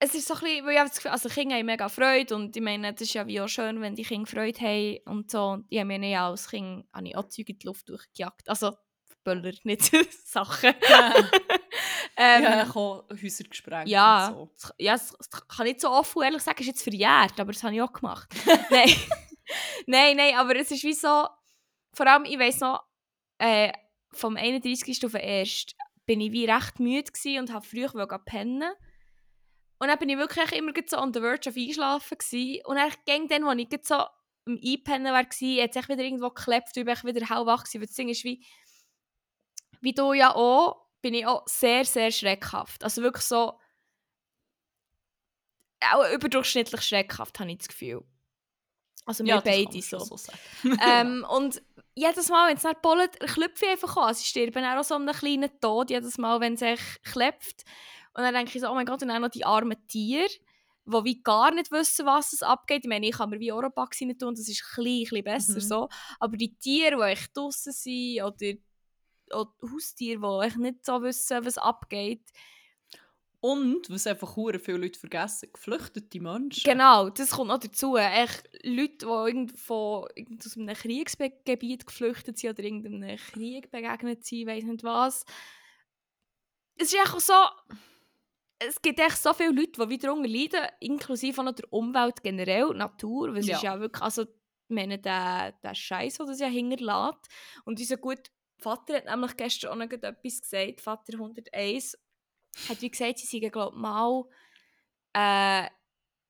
es ist so ein bisschen, weil ich habe das Gefühl, also Kinder haben mega Freude und ich meine, das ist ja wie auch schön, wenn die Kinder Freude haben und so. Und ich habe mir nicht als Kind habe ich auch Zeug in die Luft durchgejagt. Also Böller, nicht Sachen.
Ja,
ähm,
ja, ich habe Häuser gesprengt
Ja,
und so.
das- ja, das, das kann ich nicht so offen ehrlich sagen, ist jetzt verjährt, aber das habe ich auch gemacht. nein. nein, nein, aber es ist wie so, vor allem, ich weiss noch, äh, vom 31. auf den 1. bin ich wie recht müde und habe früh pennen. Und dann bin ich wirklich immer so on the verge of einschlafen gewesen. Und dann dann, als ich so am Einpennen war, es echt wieder irgendwo geklebt, ich wieder hellwach gewesen. Weil das Ding ist wie, wie du ja auch, bin ich auch sehr, sehr schreckhaft. Also wirklich so, auch überdurchschnittlich schreckhaft, habe ich das Gefühl. Also wir
Ja,
beide so.
so sagen.
ähm, und jedes Mal, wenn es nicht bollet, klopfe ich einfach an. Sie sterben auch so einen kleinen Tod, jedes Mal, wenn es klebt. Und dann denke ich so, oh mein Gott, und dann noch die armen Tiere, die wie gar nicht wissen, was es abgeht. Ich meine, ich kann mir wie Oropax rein tun, das ist ein bisschen, ein bisschen besser
Mhm.
so. Aber die Tiere, die echt draussen sind, oder, oder Haustiere, die echt nicht so wissen, was abgeht.
Und, was einfach hure viele Leute vergessen, geflüchtete Menschen.
Genau, das kommt noch dazu. Echt Leute, die irgendwo irgend aus einem Kriegsgebiet geflüchtet sind oder irgendeinem Krieg begegnet sind, weiß nicht was. Es ist einfach so, es gibt echt so viele Leute, die wieder leiden, inklusive auch noch der Umwelt generell, Natur, es
Ja.
ist ja wirklich, also, meine, der, der Scheiß, den das ja hinterlässt. Und unser guter Vater hat nämlich gestern auch noch etwas gesagt, Vater 101, hat wie gesagt, sie seien, glaube mal äh,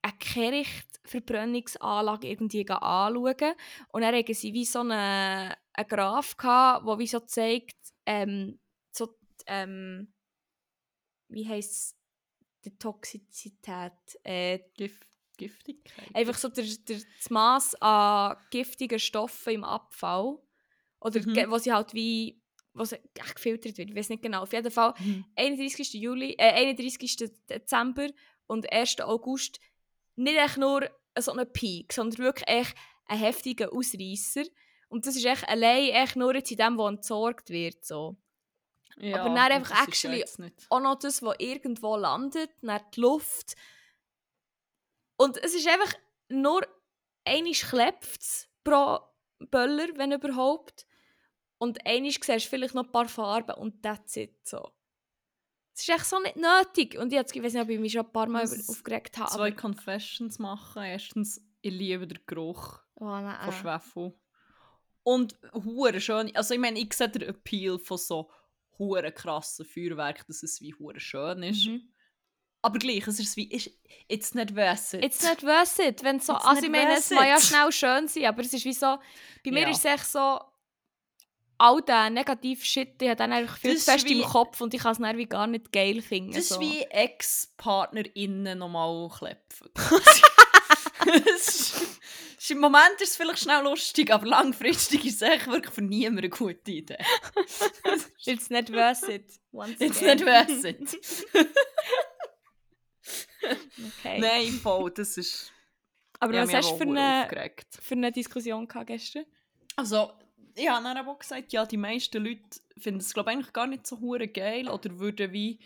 eine Kehrichtverbrennungsanlage irgendwie anschauen. Und dann hatten sie wie so einen, einen Graph, gehabt, wo wie so zeigt, ähm, so, ähm, wie heisst es, die Toxizität, äh,
Gif Giftigkeit.
einfach so der, der, das Maß an giftigen Stoffen im Abfall. Oder
Mhm.
wo sie halt wie was echt gefiltert wird, ich weiß nicht genau. Auf jeden Fall
Mhm.
31. Juli, äh, 31. Dezember und 1. August nicht echt nur so ein Peak, sondern wirklich echt ein heftiger Ausreißer. Und das ist echt allein echt nur jetzt in dem, was entsorgt wird. So.
Ja,
aber dann einfach actually-. Auch noch das, was irgendwo landet, dann die Luft. Und es ist einfach nur einmal es pro Böller, wenn überhaupt. Und einmal siehst du vielleicht noch ein paar Farben und that's it. So. Es ist echt so nicht nötig. Und das Gefühl, ich weiß nicht, ob ich mich schon ein paar Mal
es
aufgeregt habe.
Zwei Confessions machen. Erstens, ich liebe den Geruch
Oh, nein.
von Schwefel. Und hure schön. Also ich meine, ich sehe den Appeal von so hure krassen Feuerwerk, dass es wie hure schön ist.
Mhm.
Aber gleich, es ist wie, ist, it's not worth it.
It's not worth it. Wenn so,
It's
also ich meine, es
worth
mag ja
it.
schnell schön sein, aber es ist wie so, bei mir
Ja.
ist es echt so, all der negative Shit, ich habe dann einfach viel zu fest im Kopf und ich kann es dann wie gar nicht geil finden.
Das ist
so.
wie Ex-PartnerInnen nochmal klepfen. Ist, Im Moment ist es vielleicht schnell lustig, aber langfristig ist es echt wirklich für niemanden eine gute Idee.
It's not worth it. Once
It's
again.
not worth it.
Okay.
Nein, voll, das ist...
aber was hast du für eine,
aufgeregt.
für eine Diskussion gehabt gestern?
Also, ich habe dann auch gesagt, ja, die meisten Leute finden es, glaube ich, eigentlich gar nicht so hure geil oder würden wie...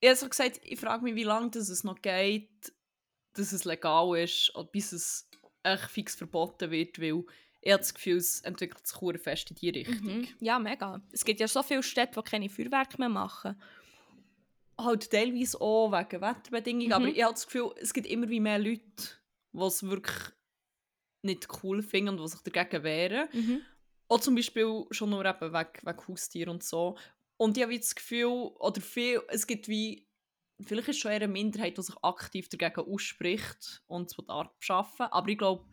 Ich habe so gesagt, ich frage mich, wie lange das es noch geht, dass es legal ist oder bis es echt fix verboten wird, weil ich habe das Gefühl, es entwickelt sich hure fest in die Richtung.
Mhm. Ja, mega. Es gibt ja so viele Städte, die keine Feuerwerke mehr machen.
Halt teilweise auch wegen Wetterbedingungen,
Mhm.
aber ich habe das Gefühl, es gibt immer wie mehr Leute, die es wirklich nicht cool finden und die sich dagegen wehren.
Mhm.
Auch zum Beispiel schon nur eben wegen, wegen Haustieren und so. Und ich habe das Gefühl, oder viel, es gibt wie, vielleicht ist schon eher eine Minderheit, die sich aktiv dagegen ausspricht und es abschaffen aber ich glaube,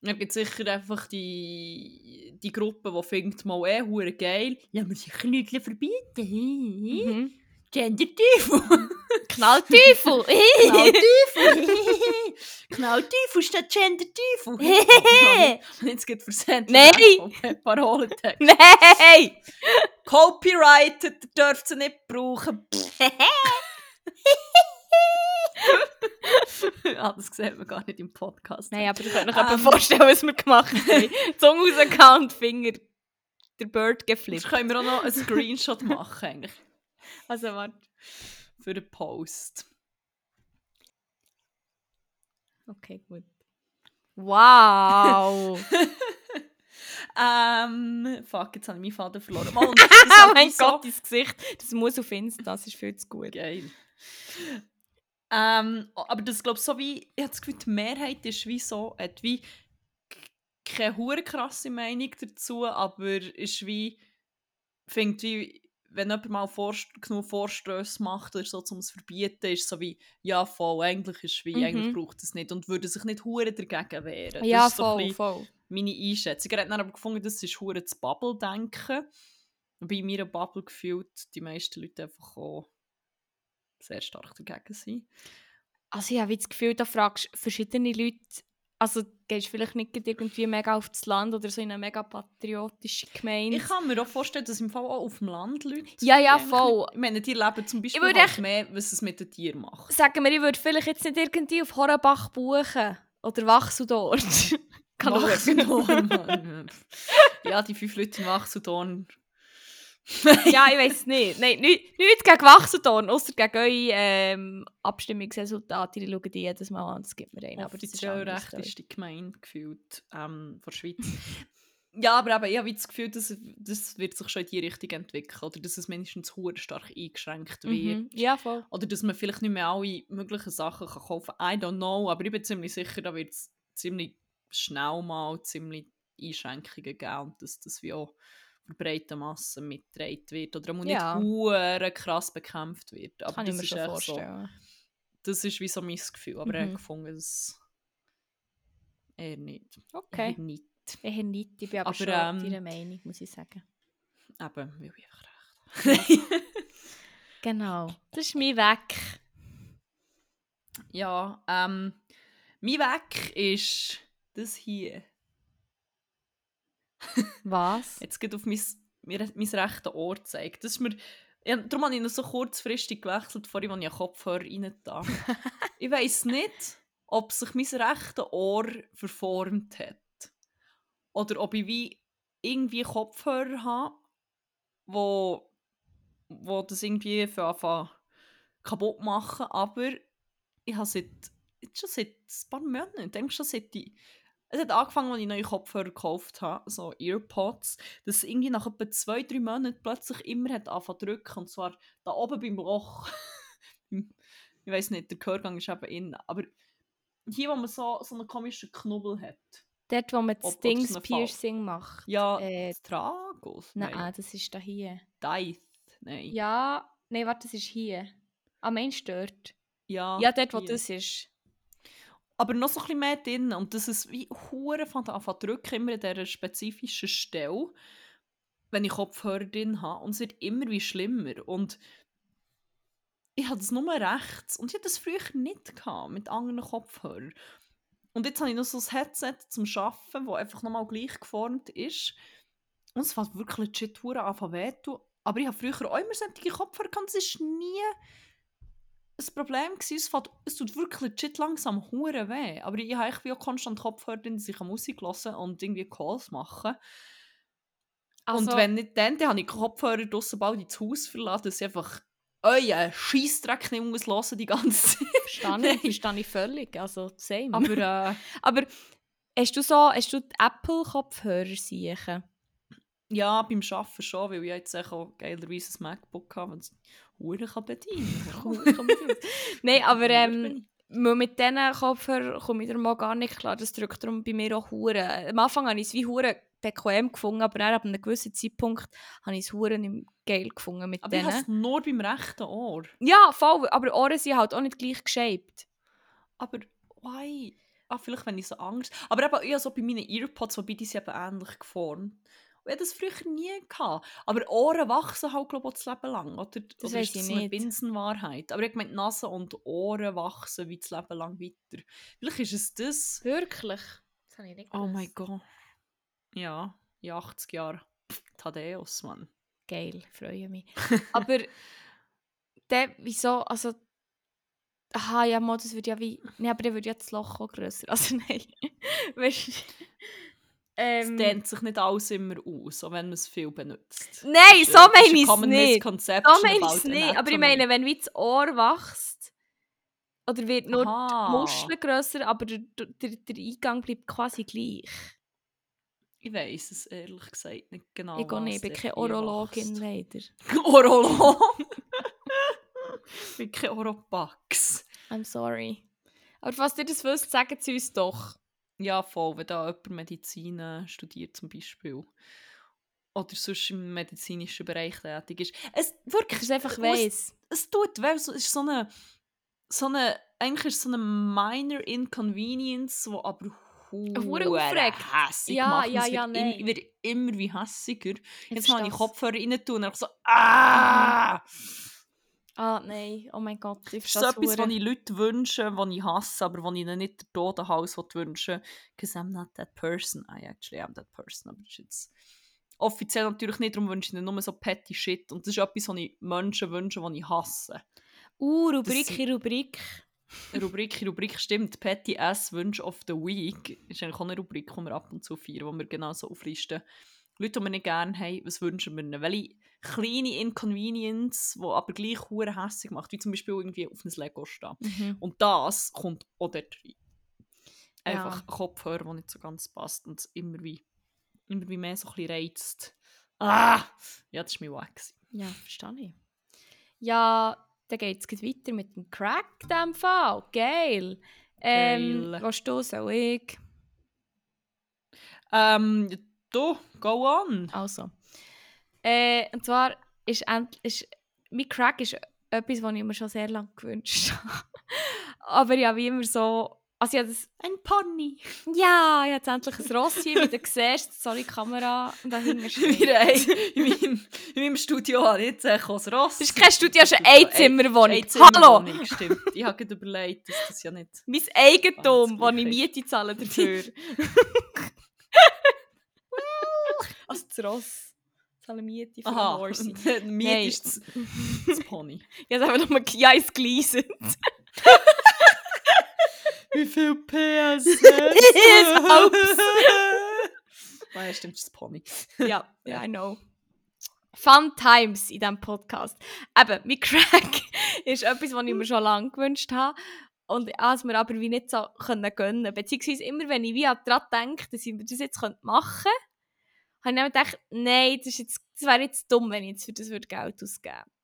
es gibt sicher einfach die, die Gruppe, die findet mal eh hure geil, ja, wir sicher nichts verbieten.
Mhm.
Gender-Teufel!
Knallteufel!
Knallteufel! Knallteufel statt Gender-Teufel! Und jetzt geht versenden.
Nein!
Parolentext.
Nein!
Copyrighted, ihr dürft sie nicht brauchen. ah, das sieht man gar nicht im Podcast.
Nein, aber ich kann
Ähm.
ähm. vorstellen, was wir gemacht haben. Zunge rausgehauen Finger der Bird
Jetzt
geflippt.
können wir auch noch einen Screenshot machen, eigentlich,
Also warte.
Für den Post.
Okay, gut. Wow!
ähm, fuck, jetzt habe ich meinen Vater verloren. Das
oh mein
so-
Gott, dein Gesicht. Das muss auf Insta, das ist viel zu gut.
Geil. Ähm, aber das glaube so wie, ich habe das Gefühl, die Mehrheit ist wie so, hat wie keine hure krasse Meinung dazu, aber ist wie, findet wie, wenn jemand mal Vorst genug Vorstöße macht oder so, um es zu verbieten, ist so wie, ja voll, eigentlich ist wie,
Mhm.
eigentlich braucht es nicht und würde sich nicht hure dagegen wehren.
Ja,
das ist so ein
voll,
bisschen
voll.
meine Einschätzung. Er hat dann aber gefunden, das ist hure das Bubble-Denken. Bei mir Bubble gefühlt, die meisten Leute einfach auch sehr stark dagegen sind.
Also ich habe das Gefühl, da fragst du verschiedene Leute, also gehst vielleicht nicht irgendwie mega auf das Land oder so in eine mega patriotische Gemeinde.
Ich kann mir auch vorstellen, dass im Fall auch auf dem Land Leute...
Ja, ja, voll.
Ich meine, die leben zum Beispiel
würde
halt mehr, was es mit den Tieren macht.
Sagen wir, ich würde vielleicht jetzt nicht irgendwie auf Hornbach buchen oder Wachsudort. Kann auch
Wachsudorn, Mann. ja, die fünf Leute in Wachsudorn.
ja, ich weiß nicht. Nein, nicht, nicht gegen Wachsudorn, außer gegen eure ähm, Abstimmungsresultate. Die schauen die jedes Mal an, das gibt mir einen. Aber das ist eine andere Story.
rechteste Gemeinde gefühlt ähm, von der Schweiz. ja, aber eben, ich habe das Gefühl, dass das wird sich schon in die Richtung entwickeln. Oder dass es mindestens hure stark eingeschränkt wird.
Mhm. Ja, voll.
Oder dass man vielleicht nicht mehr alle möglichen Sachen kann kaufen kann. I don't know, aber ich bin ziemlich sicher, da wird es ziemlich schnell mal ziemlich Einschränkungen geben und dass das wie auch für breite Massen mitgetragen wird. Oder auch
Ja.
nicht krass bekämpft wird. Aber
Kann
das
ich mir
ist
schon
echt so
vorstellen.
das ist wie so mein Gefühl. Aber er
Mhm.
gefunden, dass er nicht.
Okay.
Er nicht.
Eher nicht. Ich bin aber,
Aber,
schon
ähm,
deiner Meinung, muss ich sagen.
Eben, weil ich einfach recht.
Genau. Das ist mein Weg.
ja, ähm, mein Weg ist das hier.
Was?
Jetzt geht auf mein, mein rechtes Ohr gezeigt. Das ist mir, ja, darum habe ich noch so kurzfristig gewechselt, vorhin, ich einen Kopfhörer rein da. ich weiss nicht, ob sich mein rechtes Ohr verformt hat. Oder ob ich wie irgendwie Kopfhörer habe, wo, wo das irgendwie für anfangen kaputt machen. Aber ich habe seit, jetzt schon seit ein paar Monaten, ich denke schon seit ich es hat angefangen, als ich neue Kopfhörer gekauft habe, so Earpods, dass es irgendwie nach etwa zwei, drei Monaten plötzlich immer hat angefangen zu drücken. Und zwar da oben beim Loch. Ich weiß nicht, der Gehörgang ist eben innen. Aber hier, wo man so, so einen komischen Knubbel hat.
Dort, wo man das
ob
Dings-Piercing macht.
Ja,
Äh,
das Tragus?
Nein, das ist da hier.
Deith? Nein.
Ja, nein, warte, das ist hier. Am Ende dort.
Ja,
Ja, dort, wo
hier.
das ist.
Aber noch so ein bisschen mehr drin. Und das ist wie Huren von zu drücken, immer an dieser spezifischen Stelle, wenn ich Kopfhörer drin habe. Und es wird immer wie schlimmer. Und ich habe das nur rechts. Und ich hatte das früher nicht gehabt, mit anderen Kopfhörern. Und jetzt habe ich noch so ein Headset zum Arbeiten, das einfach nochmal gleich geformt ist. Und es fängt wirklich legit zu wehtun. Aber ich habe früher auch immer solche Kopfhörer gehabt. Es ist nie ein Problem gewesen. Es, fängt, es tut wirklich legit langsam hure weh. Aber ich habe eigentlich wie auch konstant Kopfhörer, drin, dass ich Musik hören und irgendwie Calls machen.
Also,
und wenn nicht dann, dann habe ich Kopfhörer draussen bald ins Haus verlassen, dass ich einfach euren Scheissdreck nicht muss hören die ganze Zeit.
verstehe ich, verstehe ich völlig. Also, same.
Aber äh,
Aber hast du so, hast du Apple-Kopfhörer sicher?
ja, beim Arbeiten schon, weil ich jetzt auch geilerweise ein MacBook habe, das hure kann bedienen
Nein, aber ähm, mit diesen Kopfhörern komme ich mal gar nicht klar. Das drückt darum bei mir auch Hure. Am Anfang habe ich es wie Hure bequem gefunden, aber dann ab einem gewissen Zeitpunkt habe ich es Hure nicht geil gefunden mit
Aber ich habe
denen.
es nur beim rechten Ohr.
Ja, voll. Aber Ohren sind halt auch nicht gleich geshaped.
Aber why? Ah, vielleicht wenn ich so Angst... Aber eben, ich habe so bei meinen Earpods, wobei die sind eben ähnlich geformt. Ich hatte das früher nie gehabt. Aber Ohren wachsen halt, glaube ich, das Leben lang, oder?
Das
oder ist das eine. Binsenwahrheit? Aber ich meine, Nase und Ohren wachsen wie das Leben lang weiter. Vielleicht ist es das.
Wirklich? Das habe ich nicht
Oh mein
gewusst.
Gott. Ja, in 80 Jahren. Thaddeus, Mann.
Geil, freue mich. aber der, wieso, also Aha, ja, mal, das würde ja wie... Nein, aber dann würde ja das Loch auch grösser. Also nein. weißt du...
Es
Ähm,
dehnt sich nicht alles immer aus, auch wenn man es viel benutzt.
nein, so
äh,
meine
ein
ich es nicht. So meine ich es nicht. Aber ich meine, wenn wie das Ohr wächst, oder wird nur
Aha.
die Muschel grösser, aber der, der, der Eingang bleibt quasi gleich.
Ich weiß es ehrlich gesagt nicht genau.
ich gehe nicht, ich bin keine Orologin, leider.
Orolog? ich bin kein Oropax.
I'm sorry. Aber falls ihr das wisst, sagt es uns doch.
Ja, voll, wenn da jemand Medizin äh, studiert zum Beispiel. Oder sonst im medizinischen Bereich tätig ist. Es
Ich
wirklich,
es einfach
es-
weiss.
es tut weh, es ist so eine, so eine, eigentlich ist es so eine minor inconvenience, die aber
Hure aufregt.
hässig
Ja,
macht.
Ja,
es
ja,
wird im- wird immer wie hässiger. Jetzt mal die
es.
Kopfhörer rein tun und so, ah!
Ah, nein. Oh mein Gott, ich
Das ist so
verstehe
etwas, was ich Leute wünsche, die ich hasse, aber wo ich ihnen nicht den Totenhals wünsche. Because I'm not that person. I actually am that person. Aber das ist jetzt offiziell natürlich nicht, darum wünsche ich ihnen nur so petty shit. Und das ist etwas, was ich Menschen wünsche, die ich hasse.
Uh,
Das
Rubrik in Rubrik.
Rubrik, Rubrik stimmt. Petty S Wunsch of the Week ist eigentlich auch eine Rubrik, die wir ab und zu feiern, wo wir genau so auflisten. Leute, die wir nicht gerne haben, was wünschen wir ihnen? Welche kleine Inconvenience, die aber gleich hure hässig macht, wie zum Beispiel irgendwie auf einem Lego stehen.
Mhm.
Und das kommt auch dort rein.
Ja.
Einfach ein Kopfhörer, der nicht so ganz passt und es immer wie, immer wie mehr so ein bisschen reizt. Ah! Ja, das war mein Wack.
Ja, verstehe ich. Ja, dann geht es weiter mit dem Crack diesem Fall. Geil. Ähm,
Geil.
willst du, soll ich?
Ähm, du, go on.
Also. Äh, und zwar ist, end, ist mein Crack ist etwas, was ich mir schon sehr lange gewünscht habe. Aber ja, wie immer so. Also ja, das,
Ein Pony.
ja, ich habe jetzt endlich ein Ross hier, wie du siehst. Sorry, Kamera. Und da hinten steht.
In, meinem, in meinem Studio habe ich jetzt ein Ross.
Das ist kein Studio, das ist eine Einzimmerwohnung.
Hallo! Stimmt. Ich habe gerade überlegt, dass das ja nicht...
Mein Eigentum, wo
das
ich. Miete zahle dafür. also das Ross. Zahle Miete für
Aha,
den Horsey.
Miet
Nein.
ist das, das Pony.
Ich habe einfach nochmal ja ins Gleisen.
Wie viel PS?
Ups.
Ah, ja, stimmt, das ist das Pony.
ja, ja, I know. Fun Times in diesem Podcast. Eben, mein Crack ist etwas, was ich mir schon lange gewünscht habe. Und es mir aber wie nicht so können gönnen Beziehungsweise immer, wenn ich wie daran denke, dass ich das jetzt machen könnte, habe ich dann gedacht, nein, das, jetzt, das wäre jetzt dumm, wenn ich jetzt für das Geld ausgeben würde.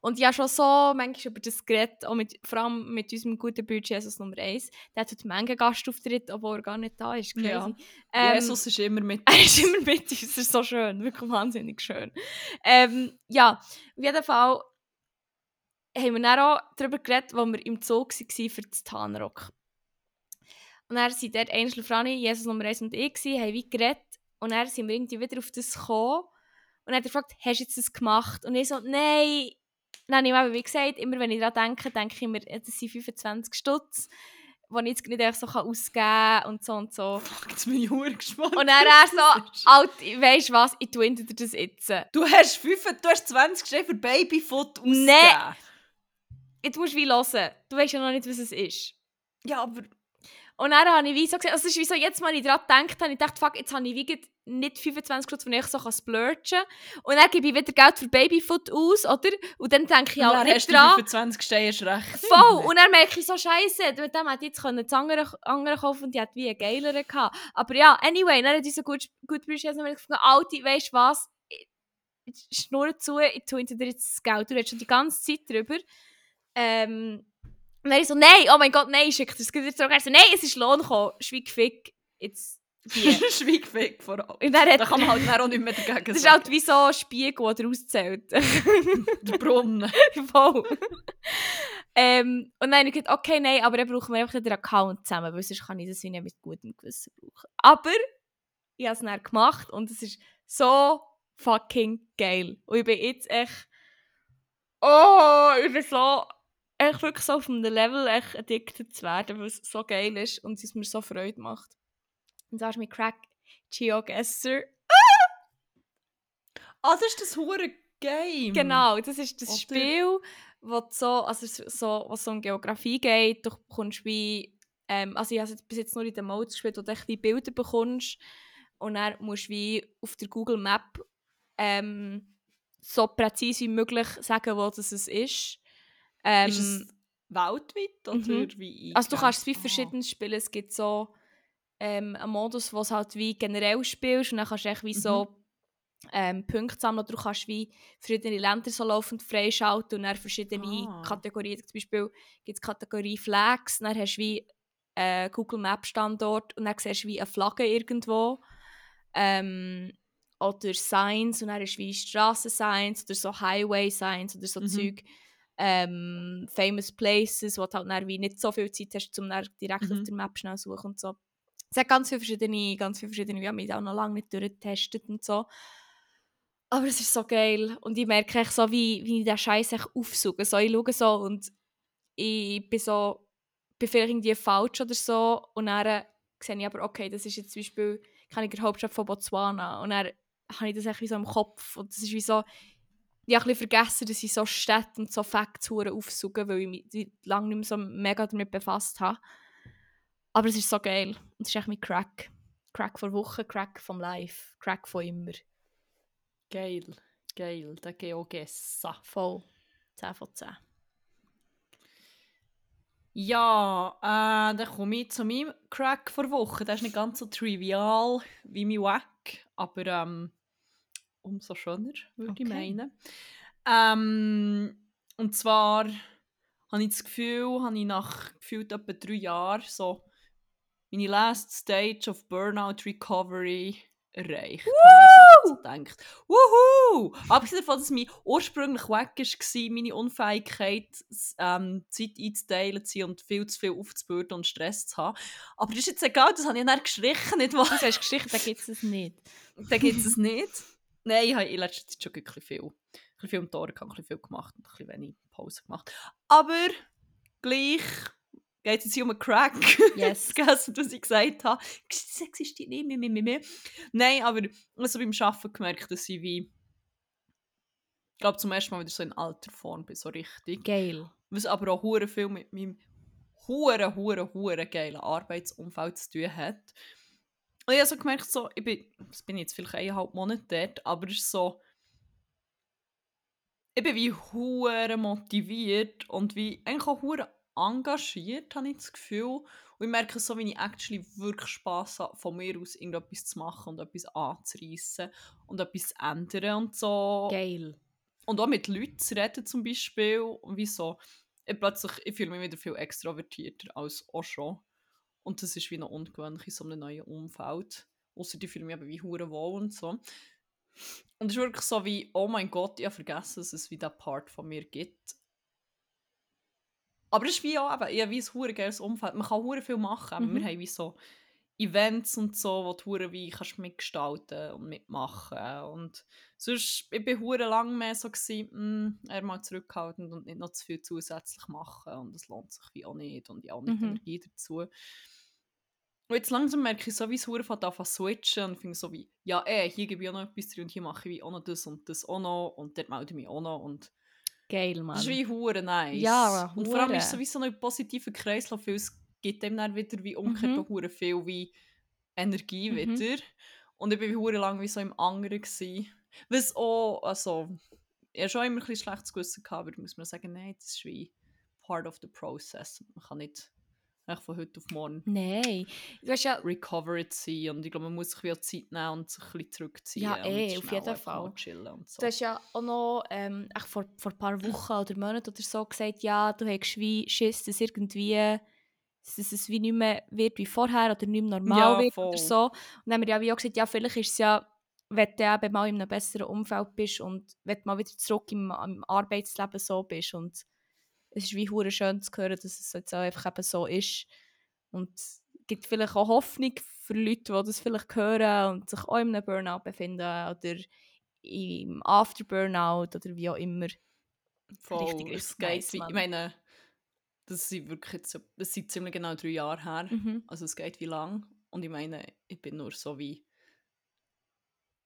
Und ich habe schon so manchmal über das geredet, auch mit, vor allem mit unserem guten Bruder Jesus Nummer 1. Der hat heute Menge Gastauftritt, obwohl er gar nicht da ist. Crazy.
Ja.
Ähm,
Jesus ist immer mit
er ist immer mit uns, das ist so schön, wirklich wahnsinnig schön. Ähm, ja, auf jeden Fall haben wir dann auch darüber geredet, als wir im Zoo waren für das Tanrock. Und dann sind dort Angel Franny, Jesus Nummer 1 und ich, haben wie geredet. Und dann sind wir irgendwie wieder auf das gekommen. Und dann hat er gefragt, hast du jetzt das gemacht? Und ich so, nein. Dann habe ich eben wie gesagt, immer wenn ich daran denke, denke ich mir, das sind 25 Stutz, die ich jetzt nicht einfach so ausgeben kann und so und so.
Fuck, jetzt bin ich hure gespannt.
Und dann er so, alt, weisst du was, ich tue dir das jetzt.
Du hast 5, du hast 20 Steine für Babyfoot ausgegeben.
Nee. Jetzt musst du wie hören. Du weißt ja noch nicht, was es ist.
Ja, aber...
Und dann habe ich wie so gesagt, also es ist wie so, jetzt mal ich daran gedacht habe, ich dachte, fuck, jetzt habe ich wie nicht 25 Stutz, wenn ich so kann splurgen Und dann gebe ich wieder Geld für Babyfoot aus, oder? Und dann denke ich halt
dann
nicht dran.
25 Steine recht.
Voll! Und dann merke ich so, Scheiße, mit dem hätte ich jetzt das andere, andere kaufen und die hat wie einen geileren gehabt. Aber ja, anyway, dann hat unser gut, gut Bruder jetzt noch mal gefragt, Alti, weißt du was? Schnur zu, ich tue dir jetzt das Geld. Du redest schon die ganze Zeit drüber. Ähm, und dann ich so, nein, oh mein Gott, nein, schick das wieder zurück. Er so, nein, es ist Lohn gekommen. Schweig, fick, jetzt.
Schweigweg vor allem.
Und dann hat,
Da kann man halt auch nicht mehr dagegen
das ist
sagen.
halt wie so ein Spiegel, der auszählt.
der Brunnen.
Voll. ähm, und dann habe ich gesagt, okay, nein, aber dann brauchen wir einfach den Account zusammen, weil sonst kann ich das wie nicht mit gutem Gewissen brauchen. Aber ich habe es dann gemacht und es ist so fucking geil. Und ich bin jetzt echt... Oh, ich bin so... Echt wirklich so auf einem Level echt addicted zu werden, weil es so geil ist und es mir so Freude macht. Und da ist mein Crack GeoGuessr.
Ah, das ist das hure Game.
Genau, das ist das
Oder-
Spiel, wo so, also so, was so um Geografie geht, du bekommst wie, ähm, also ich habe bis jetzt nur in den Modes gespielt, wo du echt wie Bilder bekommst und dann musst du wie auf der Google Map ähm, so präzise wie möglich sagen, wo das es ist. Ähm,
ist es weltweit oder
mhm.
wie
also du kannst es wie
eingegrenzt?
verschieden spielen, es gibt so ähm, einen Modus, wo es halt wie generell spielst und dann kannst du echt wie
Mhm.
so ähm, Punkte sammeln oder du kannst wie verschiedene Länder so laufend freischalten und dann verschiedene
Ah.
Kategorien, zum Beispiel gibt es Kategorie Flags, dann hast du wie äh, Google Maps Standort und dann siehst du wie eine Flagge irgendwo ähm, oder Signs und dann hast du wie Strassensigns oder so Highway Signs oder so
Mhm.
Zeug ähm, Famous Places, wo du halt dann wie nicht so viel Zeit hast, um dann direkt
Mhm.
auf der Map schnell zu suchen und so. Es hat ganz viele verschiedene, ganz viele verschiedene, wir haben mich auch noch lange nicht durchgetestet und so. Aber es ist so geil. Und ich merke echt so, wie, wie ich den Scheiß aufsuche. So, ich schaue so und ich bin so, bin vielleicht irgendwie falsch oder so. Und dann sehe ich aber, okay, das ist jetzt zum Beispiel, kann ich die Hauptstadt von Botswana. Und dann habe ich das echt wie so im Kopf. Und das ist wie so, ich habe ein vergessen, dass ich so Städte und so Facts aufsuche, weil ich mich lange nicht mehr so mega damit befasst habe. Aber es ist so geil. Und es ist echt mein Crack. Crack vor Woche, Crack vom Live, Crack von immer.
Geil, geil, der Geogessa.
Voll. 10 von 10.
Ja, äh, dann komme ich zu meinem Crack vor Woche. Der ist nicht ganz so trivial wie mein Wack, aber ähm, umso schöner, würde ich
Okay.
meinen. Ähm, und zwar habe ich das Gefühl, habe ich nach gefühlt etwa drei Jahren so meine last stage of Burnout Recovery erreicht. Habe ich gedacht. Wuhu! Abgesehen davon, dass mein ursprünglich weg war, meine Unfähigkeit, ähm, Zeit einzuteilen zu und viel zu viel aufzubürden und Stress zu haben. Aber das ist jetzt egal, das habe ich dann gestrichen, nicht wahr?
Du sagst Geschichte, da gibt es nicht.
Da gibt es es nicht. Nein, ich habe in letzter Zeit schon ein bisschen viel, ein bisschen viel Tor, ein bisschen viel gemacht und ein bisschen wenig Pause gemacht. Aber gleich geht es hier um einen Crack.
Yes.
Vergessen, was ich gesagt habe. Es existiert nicht mehr, mehr, mehr, mehr. Nein, aber also beim Arbeiten gemerkt, dass ich wie ich glaube zum ersten Mal wieder so in alter Form bin, so richtig.
Geil.
Was aber auch hure viel mit meinem hure hure hure geilen Arbeitsumfeld zu tun hat. Und ich habe so gemerkt, so, ich bin, das bin ich jetzt vielleicht eineinhalb Monate dort, aber es ist so, ich bin wie hure motiviert und wie eigentlich auch hure engagiert, habe ich das Gefühl. Und ich merke so, wie ich actually wirklich Spass habe, von mir aus irgendetwas zu machen und etwas anzureissen und etwas zu ändern und so.
Geil.
Und auch mit Leuten zu reden zum Beispiel. Und wie so, ich plötzlich, ich fühle mich wieder viel extrovertierter als auch schon. Und das ist wie noch ungewöhnlich in so einem neuen Umfeld. Außer die fühlen mich eben wie hure wohl und so. Und es ist wirklich so wie, oh mein Gott, ich habe vergessen, dass es wie diesen Part von mir gibt. Aber es ist wie auch eben, ich habe wie ein hure geiles Umfeld. Man kann hure viel machen.
Mhm.
Wir haben wie so Events und so, wo du hure wie kannst mitgestalten und mitmachen. Und sonst, ich bin hure lang mehr so gewesen, mm, eher mal zurückhaltend und nicht noch zu viel zusätzlich machen. Und es lohnt sich wie auch nicht und ich auch nicht
Mhm.
Energie dazu. Und jetzt langsam merke ich so, wie es hure von anfangen zu switchen und finde so wie, ja eh, hier gebe ich auch noch etwas drin und hier mache ich wie auch noch das und das auch noch und dort melde ich mich auch noch und
Geil, Mann.
das ist wie hure nice.
Ja,
Und vor allem ist es sowieso noch ein positiver Kreislauf, weil es gibt dem dann wieder wie umgekehrt
Mhm.
hure viel wie Energie
Mhm.
wieder. Und ich war wie hure lang wie so im anderen gsi. Was auch, also, ich schon immer ein bisschen schlechtes Gewissen gehabt, aber muss man sagen, nein, das ist wie part of the process. Man kann nicht echt von heute auf morgen
Nein. Du hast ja...
recovered sein und ich glaube, man muss sich wie auch Zeit nehmen und sich ein bisschen zurückziehen
Ja,
und
eh, auf jeden Fall.
chillen so.
Du hast ja auch noch ähm, echt vor, vor ein paar Wochen oder Monaten oder so gesagt, ja, du hast wie Schiss, dass irgendwie dass es wie nicht mehr wird wie vorher oder nicht mehr normal
Ja,
wird
voll.
oder so. Und dann haben wir ja wie auch gesagt, ja, vielleicht ist es ja, wenn du eben mal in einem besseren Umfeld bist und wenn du mal wieder zurück im, im Arbeitsleben so bist und es ist wie hure schön zu hören, dass es jetzt auch einfach eben so ist. Und es gibt vielleicht auch Hoffnung für Leute, die das vielleicht hören und sich auch in einem Burnout befinden oder im After-Burnout oder wie auch immer.
Voll,
Richtig,
es geht wie, ich meine, das sind wirklich jetzt, das sind ziemlich genau drei Jahre her.
Mhm.
Also es geht wie lang. Und ich meine, ich bin nur so wie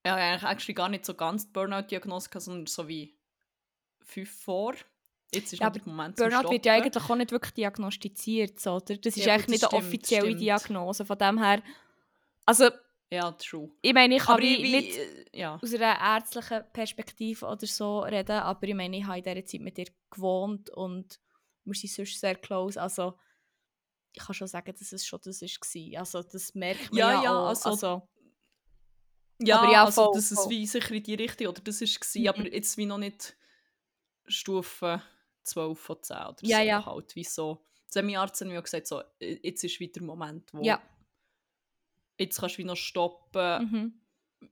Ja, eigentlich actually gar nicht so ganz die Burnout-Diagnose, sondern so wie fünf vor. Jetzt ist
Ja,
der Moment
Burnout
zum
wird ja
Stoppen.
eigentlich auch nicht wirklich diagnostiziert, oder? Das ist
Ja,
eigentlich nicht eine
stimmt, das
offizielle
stimmt.
Diagnose. Von dem her, also
Ja, true.
ich meine, ich kann
ich, wie,
nicht
äh, ja.
aus einer ärztlichen Perspektive oder so reden, aber ich meine, ich habe in dieser Zeit mit dir gewohnt und wir sind sonst sehr close, also ich kann schon sagen, dass es schon das war. Also das merkt man
Ja,
ja,
ja, also-
Also,
Ja,
Aber ja,
also
voll,
das ist
voll.
wie sicher in die Richtung, oder das ist
Mhm.
aber jetzt wie noch nicht Stufe 12 von 10 oder
Ja,
so
ja.
halt, wie so. Das haben meine Arzt hat mir auch gesagt, so, jetzt ist wieder der Moment, wo
ja.
jetzt kannst du wie noch stoppen,
Mhm.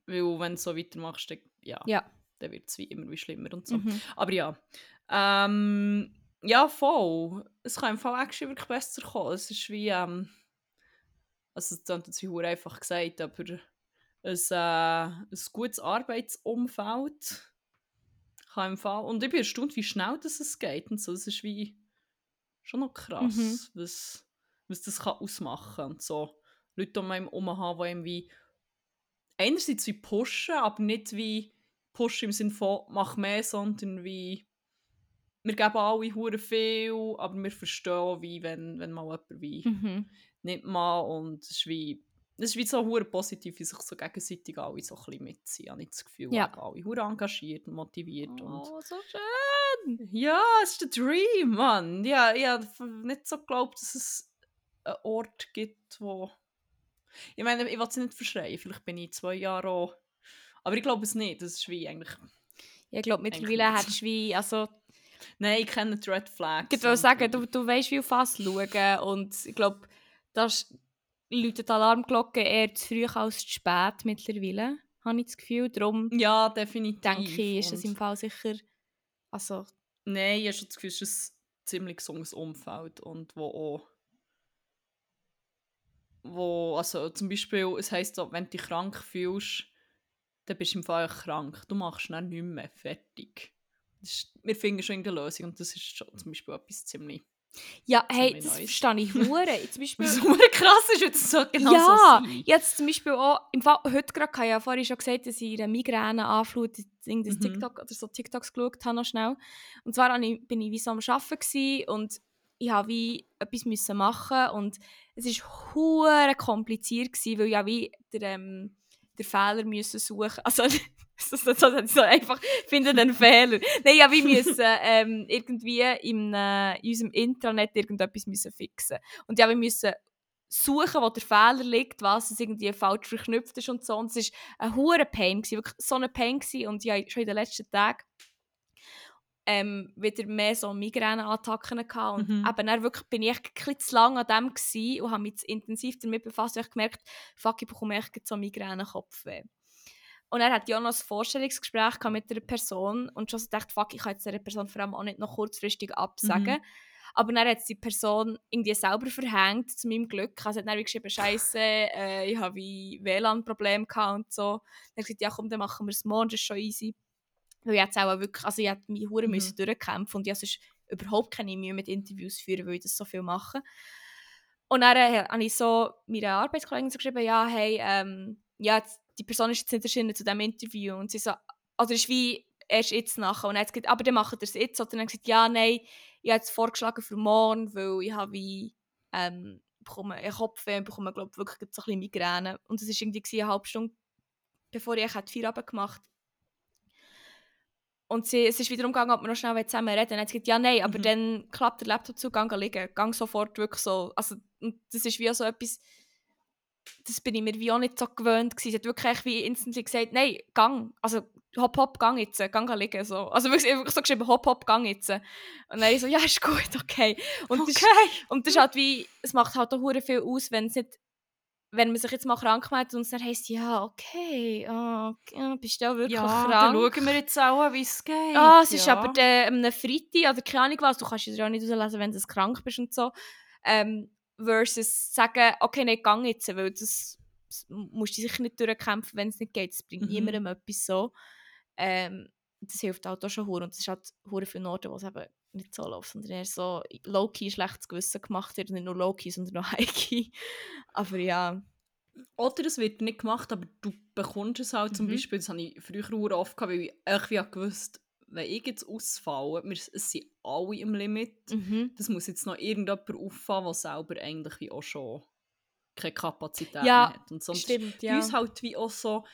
weil wenn du so weitermachst, dann, ja,
Ja.
dann wird es wie immer wie schlimmer und so.
Mhm.
Aber ja, ähm, ja, voll. Es kann im Fall actually wirklich besser kommen. Es ist wie, ähm, also es klingt jetzt wie einfach gesagt, aber ein, äh, ein gutes Arbeitsumfeld kann im Fall, und ich bin erstaunt, wie schnell das es geht und so. Es ist wie schon noch krass,
Mhm.
was, was das kann ausmachen und so. Leute um einen herum haben, die irgendwie einerseits wie pushen, aber nicht wie pushen im Sinne von mach mehr, sondern wie wir geben alle hure viel, aber wir verstehen wie wenn, wenn mal jemand wie
Mhm.
nicht mal und es ist wie es ist wie so hure positiv, wie sich so gegenseitig alle so ein bisschen mitziehen. Habe ich das Gefühl,
Ja.
alle hure engagiert und motiviert und
Oh, so schön.
ja, es ist der Dream, Mann. Ja, ich habe nicht so geglaubt, dass es einen Ort gibt, wo ich meine, ich will es nicht verschreien, vielleicht bin ich zwei Jahre auch aber ich glaube es nicht, das ist wie eigentlich
Ja, ich glaube, mittlerweile hättest du wie, also,
Nein, ich kenne die Red Flags.
ich wollte
und
sagen, du, du weißt, wie auf was schauen und ich glaube, das läutet die Alarmglocke eher zu früh als zu spät mittlerweile, habe ich das Gefühl. Darum
Ja, definitiv.
denke ich, ist es im Fall sicher, also,
Nein, ich habe schon das Gefühl, es ist ein ziemlich gesundes Umfeld und wo auch wo, also zum Beispiel, es heisst so, wenn du dich krank fühlst, dann bist du im Fall krank. Du machst dann nicht mehr fertig. Ist, wir finden schon eine Lösung und das ist schon zum Beispiel etwas ziemlich...
ja, hey, das verstehe ich hure. Zum Beispiel,
super krass ist, jetzt so genau
ja,
so sein.
jetzt zum Beispiel auch, im Fall, heute gerade, ich habe ja vorhin schon gesagt, dass ich eine Migräneanflut in das
Mhm.
TikTok oder so TikToks geschaut habe, noch schnell. Und zwar ich, bin ich wie so am Arbeiten und ich habe wie etwas müssen machen und es war hure kompliziert gewesen, weil ich ja wie der, ähm, der Fehler müssen suchen. Also so, so, so, so einfach finde den Fehler. Nein, ja, wir müssen ähm, irgendwie im, äh, in unserem Intranet irgendetwas müssen fixen. Und ja, wir müssen suchen, wo der Fehler liegt, was es irgendwie falsch verknüpft ist und so. Und es war ein hoher Pain, gewesen, wirklich so ein Pain gewesen. und ja, schon in den letzten Tagen ähm, wieder mehr so Migräneattacken gehabt und
Mhm.
eben dann wirklich bin ich ein zu lange an dem gewesen und habe mich intensiv damit befasst und ich gemerkt, fuck, ich bekomme echt so Migräne-Kopfweh. Und er hat ja auch noch ein Vorstellungsgespräch mit einer Person und schon so gedacht, fuck, ich kann jetzt dieser Person vor allem auch nicht noch kurzfristig absagen. Aber dann hat die Person irgendwie selber verhängt, zu meinem Glück. Also hat dann wie geschrieben, Scheiße, äh, ich habe wie WLAN-Probleme gehabt und so. Dann ich gesagt, ja komm, dann machen wir es morgen, das ist schon easy. Weil ich jetzt auch wirklich, also ich hätte mich hure
Mhm.
müssen durchkämpfen und ich sonst überhaupt keine Mühe mit Interviews führen, weil ich das so viel mache. Und dann äh, habe ich so meiner Arbeitskollegin so geschrieben, ja, hey, ähm, ja, jetzt- die Person ist jetzt nicht erschienen zu diesem Interview. Und sie so, oder ist wie erst jetzt nachher. Und dann hat gesagt, aber dann machen wir es jetzt. Oder dann hat gesagt, ja, nein, ich habe jetzt vorgeschlagen für morgen, weil ich habe wie, ähm, bekomme einen Kopfweh und bekomme, glaube ich, wirklich so ein bisschen Migräne. Und es war irgendwie eine halbe Stunde, bevor ich Feierabend gemacht und sie, es ist wiederum gegangen, ob wir noch schnell zusammen reden. Dann hat sie gesagt, ja, nein, aber
Mhm.
dann klappt der Laptop zu, gang liegen. Gang sofort wirklich so. Also, und das ist wie so etwas, das bin ich mir wie auch nicht so gewöhnt gewesen. Sie hat wirklich wie instantly gesagt, nein, gang. Also, hopp, hopp, gang jetzt, gang liegen. So. Also wirklich, wirklich so geschrieben, hopp, hopp, gang jetzt. Und dann ich so, ja, ist gut, okay. Und, das, ist- und das ist halt wie, es macht halt auch viel aus, wenn es nicht wenn man sich jetzt mal krank meldet und es dann heisst, ja, okay, okay, bist du auch wirklich
Ja,
krank?
dann schauen wir jetzt auch, wie es geht.
Ah, es ist
ja.
aber der, am Freitag oder keine Ahnung was, du kannst es ja auch nicht rauslesen, wenn du krank bist und so. Ähm, versus sagen, okay, nein, gang jetzt, weil das, das musst du sicher nicht durchkämpfen, wenn es nicht geht. Das bringt
Mhm.
niemandem etwas so. Ähm, das hilft halt auch schon hure und es ist halt hure viele Orte, wo es eben nicht so läuft, sondern eher so low-key schlechtes Gewissen gemacht wird. Nicht nur low-key, sondern auch high-key. Aber ja,
Oder es wird nicht gemacht, aber du bekommst es halt zum
Mhm.
Beispiel, das habe ich früher sehr oft gehabt, weil ich echt wie gewusst wenn ich jetzt ausfalle, wir, es sind alle im Limit,
Mhm.
das muss jetzt noch irgendjemand auffallen, der selber eigentlich wie auch schon keine Kapazität
Ja,
mehr hat. Und sonst
Stimmt, ja.
uns halt wie auch so,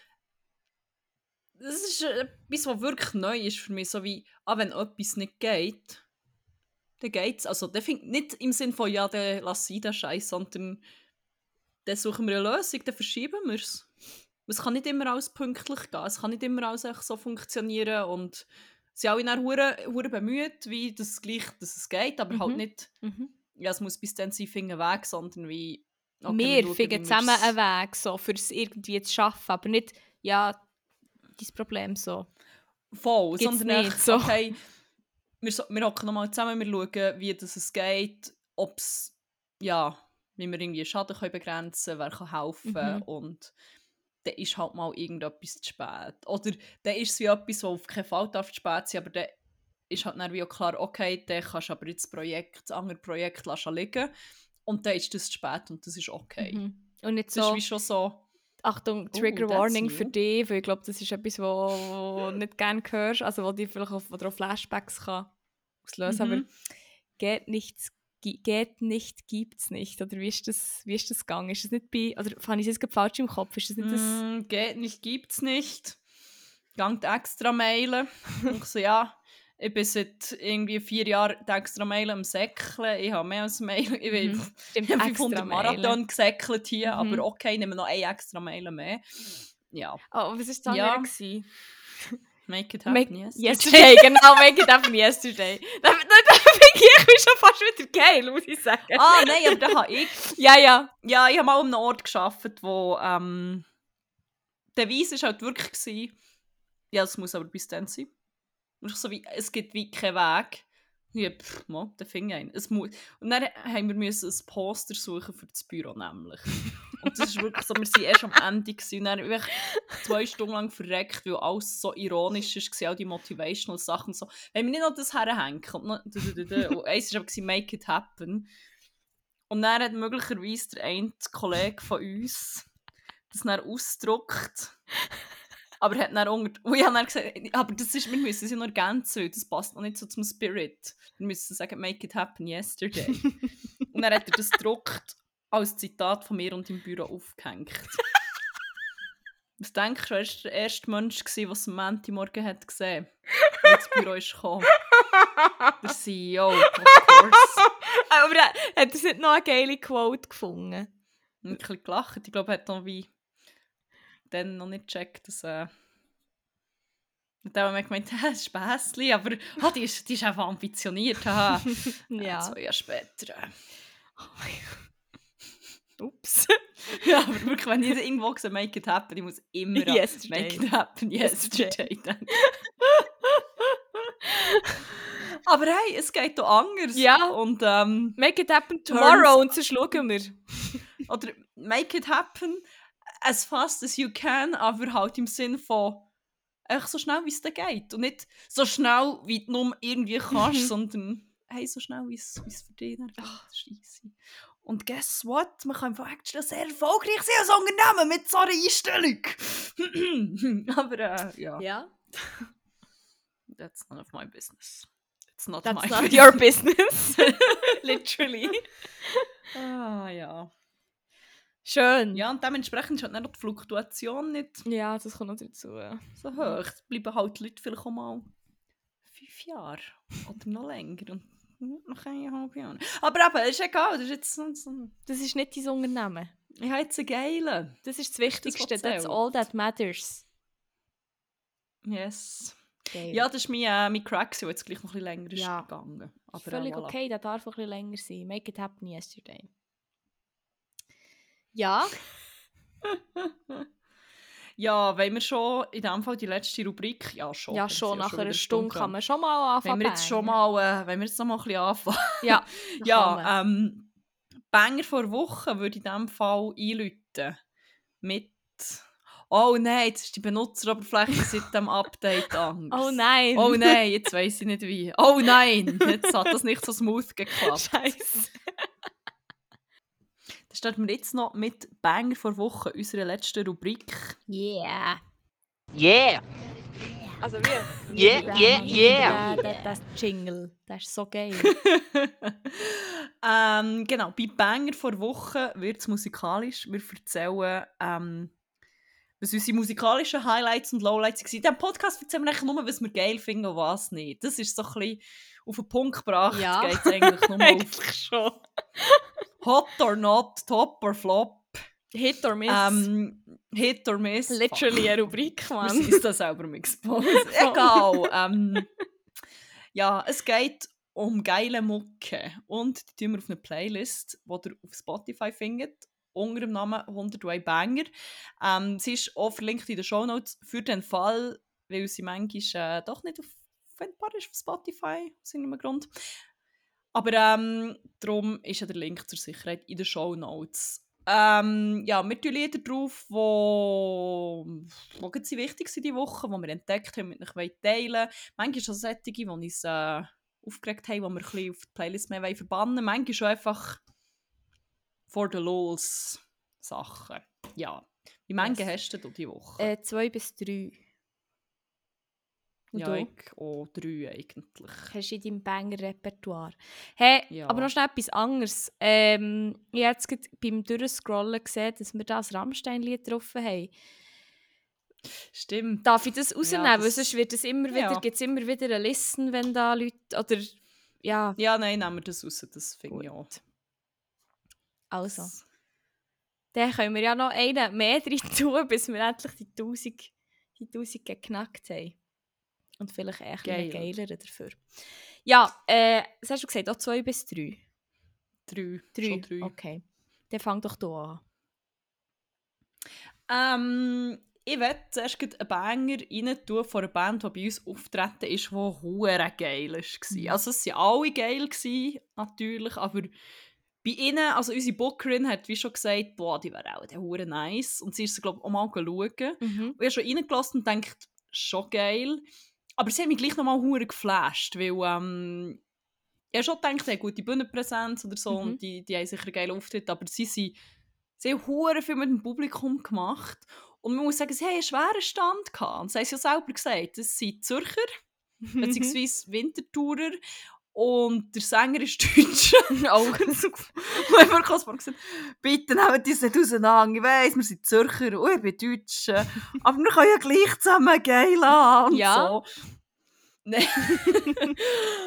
das ist äh, etwas, was wirklich neu ist für mich, so wie, ah, wenn etwas nicht geht, dann geht's. Also, der find, nicht im Sinn von, ja, dann lass sie den Scheiß, sondern dann suchen wir eine Lösung, dann verschieben wir es. Es kann nicht immer alles pünktlich gehen, es kann nicht immer alles so funktionieren und sind alle dann hure hure bemüht, wie das gleich, dass es geht, aber halt
Mhm.
nicht,
Mhm.
ja, es muss bis dann sie finden Weg, sondern wie, okay,
wir
schauen,
finden zusammen einen Weg, so, für es irgendwie zu schaffen, aber nicht, ja, dein Problem so.
Voll,
Gibt's
sondern
nicht,
echt,
so.
okay, wir, wir hocken nochmal zusammen, wir schauen, wie das es geht, ob es, ja, wie wir irgendwie Schaden können begrenzen können, wer kann helfen
Mhm.
und dann ist halt mal irgendetwas zu spät. Oder dann ist es wie etwas, das auf keinen Fall darf zu spät sein, aber dann ist halt dann wie auch klar, okay, dann kannst du aber jetzt das Projekt, das andere Projekt lassen liegen und dann ist das zu spät und das ist okay.
Mhm. Und nicht
Das
so,
ist wie schon so,
Achtung,
Oh,
Trigger
that's
Warning für dich, weil ich glaube, das ist etwas, wo wo du nicht gerne hörst, also wo dir vielleicht auf, auf Flashbacks kann auslösen
Mhm.
aber geht nichts, geht nicht, gibt's nicht, oder wie ist das, wie ist das gegangen? Ist das nicht bei, oder fand ich es jetzt falsch im Kopf, ist das nicht das,
Mm, geht nicht, gibt's nicht. Gangt extra mailen. Ich so, ja, ich bin seit irgendwie vier Jahren die extra mailen am Säckeln. Ich habe mehr als Mail. Ich bin
Mhm. Stimmt,
ich habe
extra
500
mailen.
Marathon gesäckelt hier,
Mhm.
aber okay, nehmen wir noch ein extra Mailen mehr. Ja,
Oh, was war das
Ja.
andere?
make it
Make,
happen, yes.
yesterday, genau, make it happen yesterday. Da, da, da finde ich mich schon fast wieder geil, muss ich sagen.
Ah, nein, aber da habe ich...
Ja, ja.
Ja, ich habe mal an einem Ort gearbeitet, wo ähm, der Weise war halt wirklich, gewesen, ja, es muss aber bis dann sein. Und so wie, es gibt wie keinen Weg. Ja, pff, mo, der fing ein. Es muss. Und dann haben wir müssen ein Poster suchen für das Büro nämlich. Und das ist wirklich so, wir waren erst am Ende und dann wirklich zwei Stunden lang verreckt, weil alles so ironisch war, all die Motivational Sachen so. Wenn wir nicht noch das herhängen und, noch, und eins war aber «Make it happen». Und dann hat möglicherweise der eine Kollege von uns das dann ausgedruckt. Aber er hat dann unter... Und ich habe dann gesagt, aber das ist, wir müssen es ja nur ergänzen, das passt noch nicht so zum Spirit. Wir müssen sagen, «Make it happen yesterday». und dann hat er das gedruckt als Zitat von mir und im Büro aufgehängt. Was denkst du, er war der erste Mensch, der es am Montagmorgen hat gesehen hat, als ins Büro ist gekommen? Der CEO, of course.
Aber er- hat er nicht noch eine geile Quote gefunden?
Und ein bisschen gelacht. Ich glaube, er hat noch wie dann noch nicht gecheckt, dass äh, und dann haben wir gemeint, das ist Späßli, aber ah, die, ist, die ist einfach ambitioniert. Aha.
Ja.
Zwei Jahre später. äh.
Ups.
ja, aber wirklich, wenn ich irgendwo sehe, make it happen, ich muss immer
Yesterday.
make it happen
Yesterday.
yesterday aber hey, es geht doch anders.
Ja.
Und, ähm,
Make it happen tomorrow und so schauen wir.
oder make it happen as fast as you can, aber halt im Sinn von einfach so schnell, wie es dir geht. Und nicht so schnell, wie du nur irgendwie kannst, sondern hey, so schnell, wie es für dich ist easy. Und guess what? Man kann einfach actually sehr erfolgreich sein als Unternehmen mit so einer Einstellung. aber äh, ja,
Ja.
that's none of my business. It's not
That's
my
not
business.
your business. Literally.
Ah, ja.
Schön.
Ja, und dementsprechend ist halt dann die Fluktuation nicht
Ja, das kommt noch dazu.
so hoch. Es bleiben halt die Leute vielleicht auch mal fünf Jahre oder noch länger und noch eineinhalb Jahre. Aber eben, ist egal, das ist jetzt so, so
Das ist nicht dein Unternehmen.
ich habe jetzt einen geilen.
Das ist das
das,
Wichtigste.
was
That's all that matters.
Yes.
Geil.
Ja, das ist mein, äh, mein Crack, der jetzt gleich noch ein bisschen länger ist
Ja.
gegangen. Aber
Völlig
voilà.
okay, der darf ein bisschen länger sein. Make it happen yesterday. Ja,
Ja, wenn wir schon in dem Fall die letzte Rubrik, ja schon.
ja schon nach
wieder
einer Stunde kann man schon mal anfangen.
Wenn wir jetzt schon
bangen.
mal, äh, wenn wir jetzt noch mal ein bisschen anfangen.
Ja.
Ja, ähm, Banger vor Wochen würde ich in diesem Fall einläuten. Mit. Oh nein, jetzt ist die Benutzeroberfläche seit dem Update anders.
Oh nein.
Oh nein, jetzt weiß ich nicht wie. Oh nein, jetzt hat das nicht so smooth geklappt.
Scheiße.
Das starten wir jetzt noch mit Banger vor Woche, unserer letzten Rubrik.
Yeah.
Yeah!
Also wir.
Yeah, yeah, yeah!
Der, das Jingle, das ist so geil.
ähm, genau, bei Banger vor Woche wird es musikalisch. Wir erzählen, ähm, was unsere musikalischen Highlights und Lowlights waren. In diesem Podcast erzählen wir eigentlich nur, was wir geil finden und was nicht. Das ist so ein bisschen auf den Punkt gebracht.
Ja.
Geht eigentlich nur auf
Eigentlich schon.
Hot or not, Top or Flop.
Hit or miss.
Ähm, hit or Miss.
Literally eine Rubrik,
Wir
Mann.
sind da selber im Expose. Egal. ähm, ja, es geht um geile Mucke. Und die tun wir auf eine Playlist, die ihr auf Spotify findet, unter dem Namen 100 Way Banger. Ähm, sie ist auch verlinkt in den Shownotes für den Fall, weil sie manchmal äh, doch nicht auf findbar ist auf Spotify, aus irgendeinem Grund. Aber ähm, darum ist ja der Link zur Sicherheit in den Shownotes. Ähm, ja, wir tun Lieder drauf, wo, wo sie wichtig sind diese Woche, die wir entdeckt haben, mit euch teilen Manchmal auch solche, die uns äh, aufgeregt haben, die wir ein bisschen auf die Playlist mehr verbannen wollen. Manchmal schon einfach for the lols Sachen. Ja. Wie viele
Yes.
hast du diese Woche?
Äh, zwei bis drei. Und
ja,
du?
ich auch drei eigentlich.
Hast du in deinem Banger-Repertoire. Hey,
Ja.
aber noch schnell etwas anderes. Ähm, ich habe jetzt beim Durchscrollen gesehen, dass wir da das Rammstein-Lied getroffen haben.
Stimmt.
Darf ich das rausnehmen? Weil
das-
sonst wird es immer wieder,
Ja.
gibt es immer wieder eine Listen, wenn da Leute, oder, ja,
Ja, nein, nehmen wir das raus, das finde ich auch.
also. Dann können wir ja noch einen mehr drin tun, bis wir endlich die 1000, die 1000 geknackt haben. Und vielleicht echt einen
Geil.
geileren dafür. Ja, äh, was hast du gesagt? Auch zwei bis drei?
Drei.
Drei?
Schon drei.
Okay. Dann fang doch hier an.
Ähm, ich werde zuerst einen Banger rein tun von einer Band, die bei uns auftreten ist, die hure geil war.
Mhm.
Also es waren alle geil, gewesen, natürlich, aber bei ihnen, also unsere Bookerin hat wie schon gesagt, boah, die wäre auch der hure nice. Und sie ist glaube ich, auch mal schauen.
Mhm.
Und ich habe schon reingelassen und denkt, schon geil. Aber sie haben mich gleich noch mal hure geflasht, weil ähm, ich habe schon gedacht, sie haben gute Bühnenpräsenz oder so
Mhm.
und die, die haben sicher einen geilen Auftritt, aber sie, sind, sie haben hure viel mit dem Publikum gemacht. Und man muss sagen, sie haben einen schweren Stand gehabt. Und sie haben es ja selber gesagt, es sind Zürcher, beziehungsweise Wintertourer. Und der Sänger ist Deutscher.
Oh.
Und ich habe kurz mal gesagt, bitte nehmt uns nicht auseinander. Ich weiss, wir sind Zürcher und ich bin Deutsche. aber wir können ja gleich zusammen geil haben. Und
Ja.
So. Nein.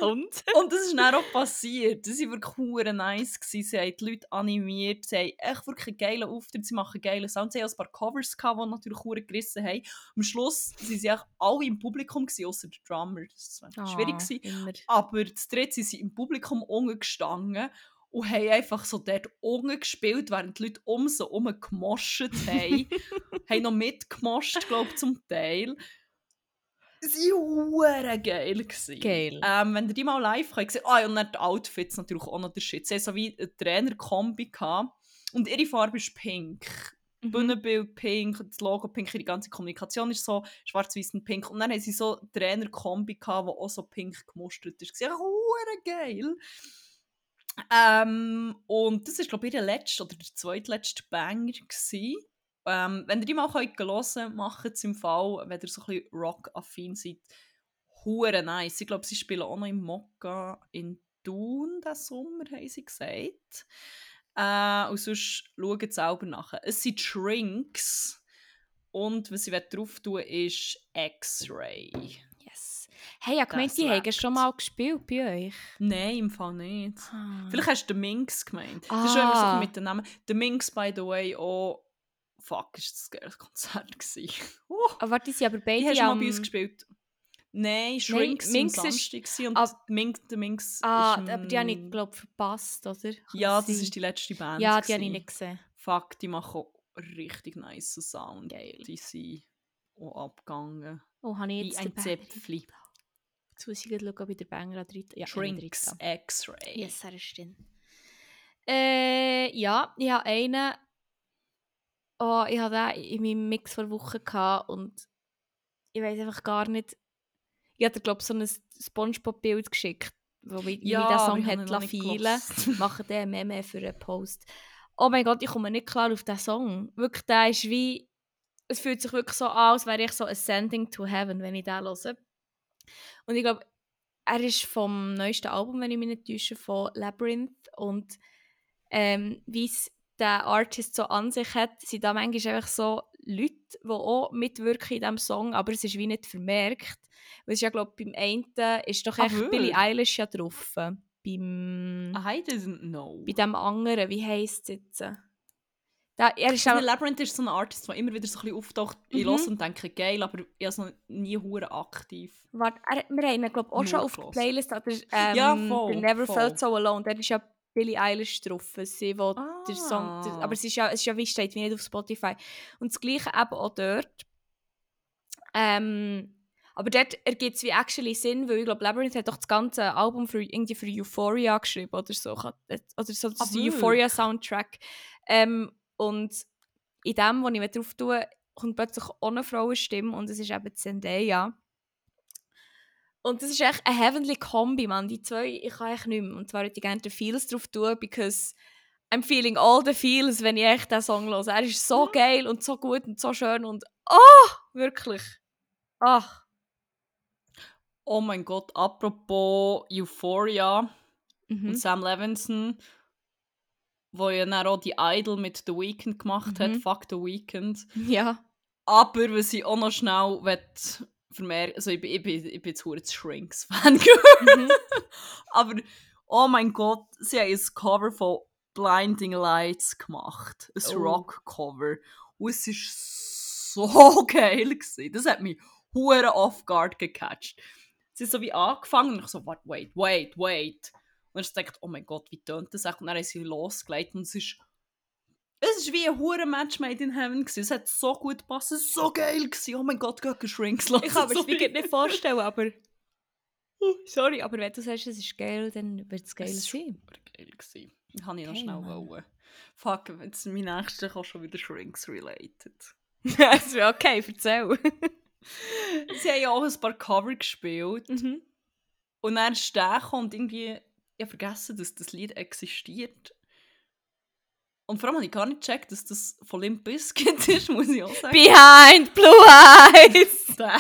Und?
und das ist dann auch passiert. Das war wirklich hure nice. Gewesen. Sie haben die Leute animiert. Sie haben echt wirklich einen geilen Auftritt. Sie machen geile Sound. Sie haben ein paar Covers, gehabt, die natürlich hure gerissen haben. Am Schluss waren sie echt alle im Publikum, gewesen, ausser der Drummer. Das war
Ah,
schwierig. Gewesen.
Immer.
Aber zu dritt sind sie im Publikum unten gestanden und haben einfach so dort unten gespielt, während die Leute um sie herum gemoscht haben. haben noch mitgemoscht, glaube ich, zum Teil. Sie waren geil. Gewesen.
Geil.
Ähm, wenn ihr die mal live habt, gesehen, ah, ja, und dann die Outfits natürlich auch noch der Shit. Sie so wie eine Trainer-Kombi gehabt. und ihre Farbe ist pink.
Mhm.
Bühnenbild pink, das Logo pink, die ganze Kommunikation ist so schwarz-weiß und pink. Und dann haben sie so Trainer-Kombi, gehabt, die auch so pink gemustert ist. Das war hure geil. Ähm, und das war, glaube ich, ihr letzter oder der zweitletzte Banger. Gewesen. Ähm, wenn ihr die mal könnt hören könnt, macht es im Fall, wenn ihr so ein bisschen Rock-affin seid, hure nice. Ich glaube, sie spielen auch noch im Mokka in Thun diesen Sommer, haben sie gesagt. Äh, und sonst schaut selber nach. Es sind Shrinks. Und was ich drauf tun ist X-Ray.
Yes. Hey, ich gemeint,
Das
die haben schon mal gespielt bei euch.
Nein, im Fall nicht.
Ah.
Vielleicht hast du den Minx gemeint. Das ist schon immer
Ah.
so mit den Namen. Der Minx, by the way, auch. Fuck, ist das ein Konzert gewesen. Uh,
Aber warte, die sind aber beide
die hast du mal bei uns gespielt. Nein, Shrinks Nein,
Minx
am
ist-
Samstag und
ab-
Minx, der Minx
Ah,
ist...
aber die habe ich, glaube verpasst, oder?
Ja,
Kann
das
sein.
ist die letzte Band.
Ja, die habe ich nicht gesehen.
Fuck, die machen auch richtig nice Sound.
Geil.
Die sind auch abgegangen.
Oh, habe ich
Wie
jetzt
ein
den Banger-
Zäpfli.
Jetzt muss ich schauen, ob ich den Banger an drin... Ja, ich
Shrinks. X-Ray.
Yes, er ist drin. Äh, ja, ich habe einen... Oh, ich hatte den in meinem Mix vor Wochen und ich weiß einfach gar nicht... Ich hatte, glaube ich, so ein Spongebob-Bild geschickt, wo
Ja,
der
aber
Song
habe
hat lassen. Machen den Meme für einen Post. oh mein Gott, ich komme nicht klar auf diesen Song. Wirklich, der ist wie, es fühlt sich wirklich so an, als wäre ich so ascending to heaven, wenn ich den höre. Und ich glaube, er ist vom neuesten Album, wenn ich mich nicht täusche, von Labyrinth und ähm, wie es der Artist so an sich hat, sind da manchmal einfach so Leute, die auch mitwirken in diesem Song, aber es ist wie nicht vermerkt. Weil es ja, glaube beim einen ist doch
Ah,
echt Billie
wirklich?
Eilish ja drauf. Beim,
I didn't know.
bei dem anderen, wie heisst es jetzt? Da, er ist auch,
Labyrinth ist so ein Artist, der immer wieder so ein bisschen auftaucht. Ich
Mhm.
höre und denke, geil, aber ich habe noch nie hure aktiv.
warte, er, wir haben ihn, glaube ich, auch schon auf der. Playlist, aber ähm,
Ja, voll,
Never
voll.
Felt So Alone, der ist ja Billie Eilish drauf, sie, wo der Song, der,
Ah.
aber es ist ja, es ist ja wie steht, wie nicht auf Spotify. Und das Gleiche eben auch dort. Ähm, aber dort ergibt es wie actually Sinn, weil ich glaube, Labyrinth hat doch das ganze Album für, irgendwie für Euphoria geschrieben oder so. Kann- Oder so
Ah,
das? Euphoria-Soundtrack. Ähm, und in dem, wo ich drauf tue, kommt plötzlich eine Frauenstimme und es ist eben Zendaya. Und das ist echt eine heavenly Kombi, man. Die zwei, ich kann echt nicht mehr. Und zwar würde ich gerne den Feels drauf tun, because I'm feeling all the feels, wenn ich echt diesen Song höre. Er ist so geil und so gut und so schön und oh, wirklich. Ach.
Oh mein Gott, apropos Euphoria
Mhm.
und Sam Levinson, wo ja dann auch die Idol mit The Weeknd gemacht hat,
Mhm.
Fuck The Weeknd.
Ja.
Aber was ich auch noch schnell will vermerken, also ich bin, ich bin, ich bin jetzt zu Shrinks-Fan
Mhm.
Aber, oh mein Gott, sie haben ein Cover von Blinding Lights gemacht. Ein
Oh.
Rock-Cover. Und es war so geil. Gewesen. Das hat mich hure off-guard gecatcht. Sie haben so wie angefangen und ich so, wait, wait, wait, wait. Und ich dachte, oh mein Gott, wie tönt das? Und dann haben sie losgelegt und es ist es ist wie ein hure Match made in heaven gewesen. Es hat so gut gepasst, es war so geil gewesen. Oh mein Gott, geht Shrinks los.
Ich kann mir das nicht vorstellen, aber... Sorry, aber wenn du sagst, es ist geil, dann wird es geil
Es war
sein.
geil. Gewesen. Habe ich noch schnell
Mann.
wollen. Fuck, jetzt mein nächster kann schon wieder Shrinks related.
Es wäre okay, erzähl.
Sie haben ja auch ein paar Cover gespielt.
mhm.
Und dann ist der und irgendwie... Ich habe vergessen, dass das Lied existiert. Und vor allem habe ich gar nicht gecheckt, dass das von Limp Bizkit ist, muss ich auch sagen.
Behind Blue Eyes!
Der.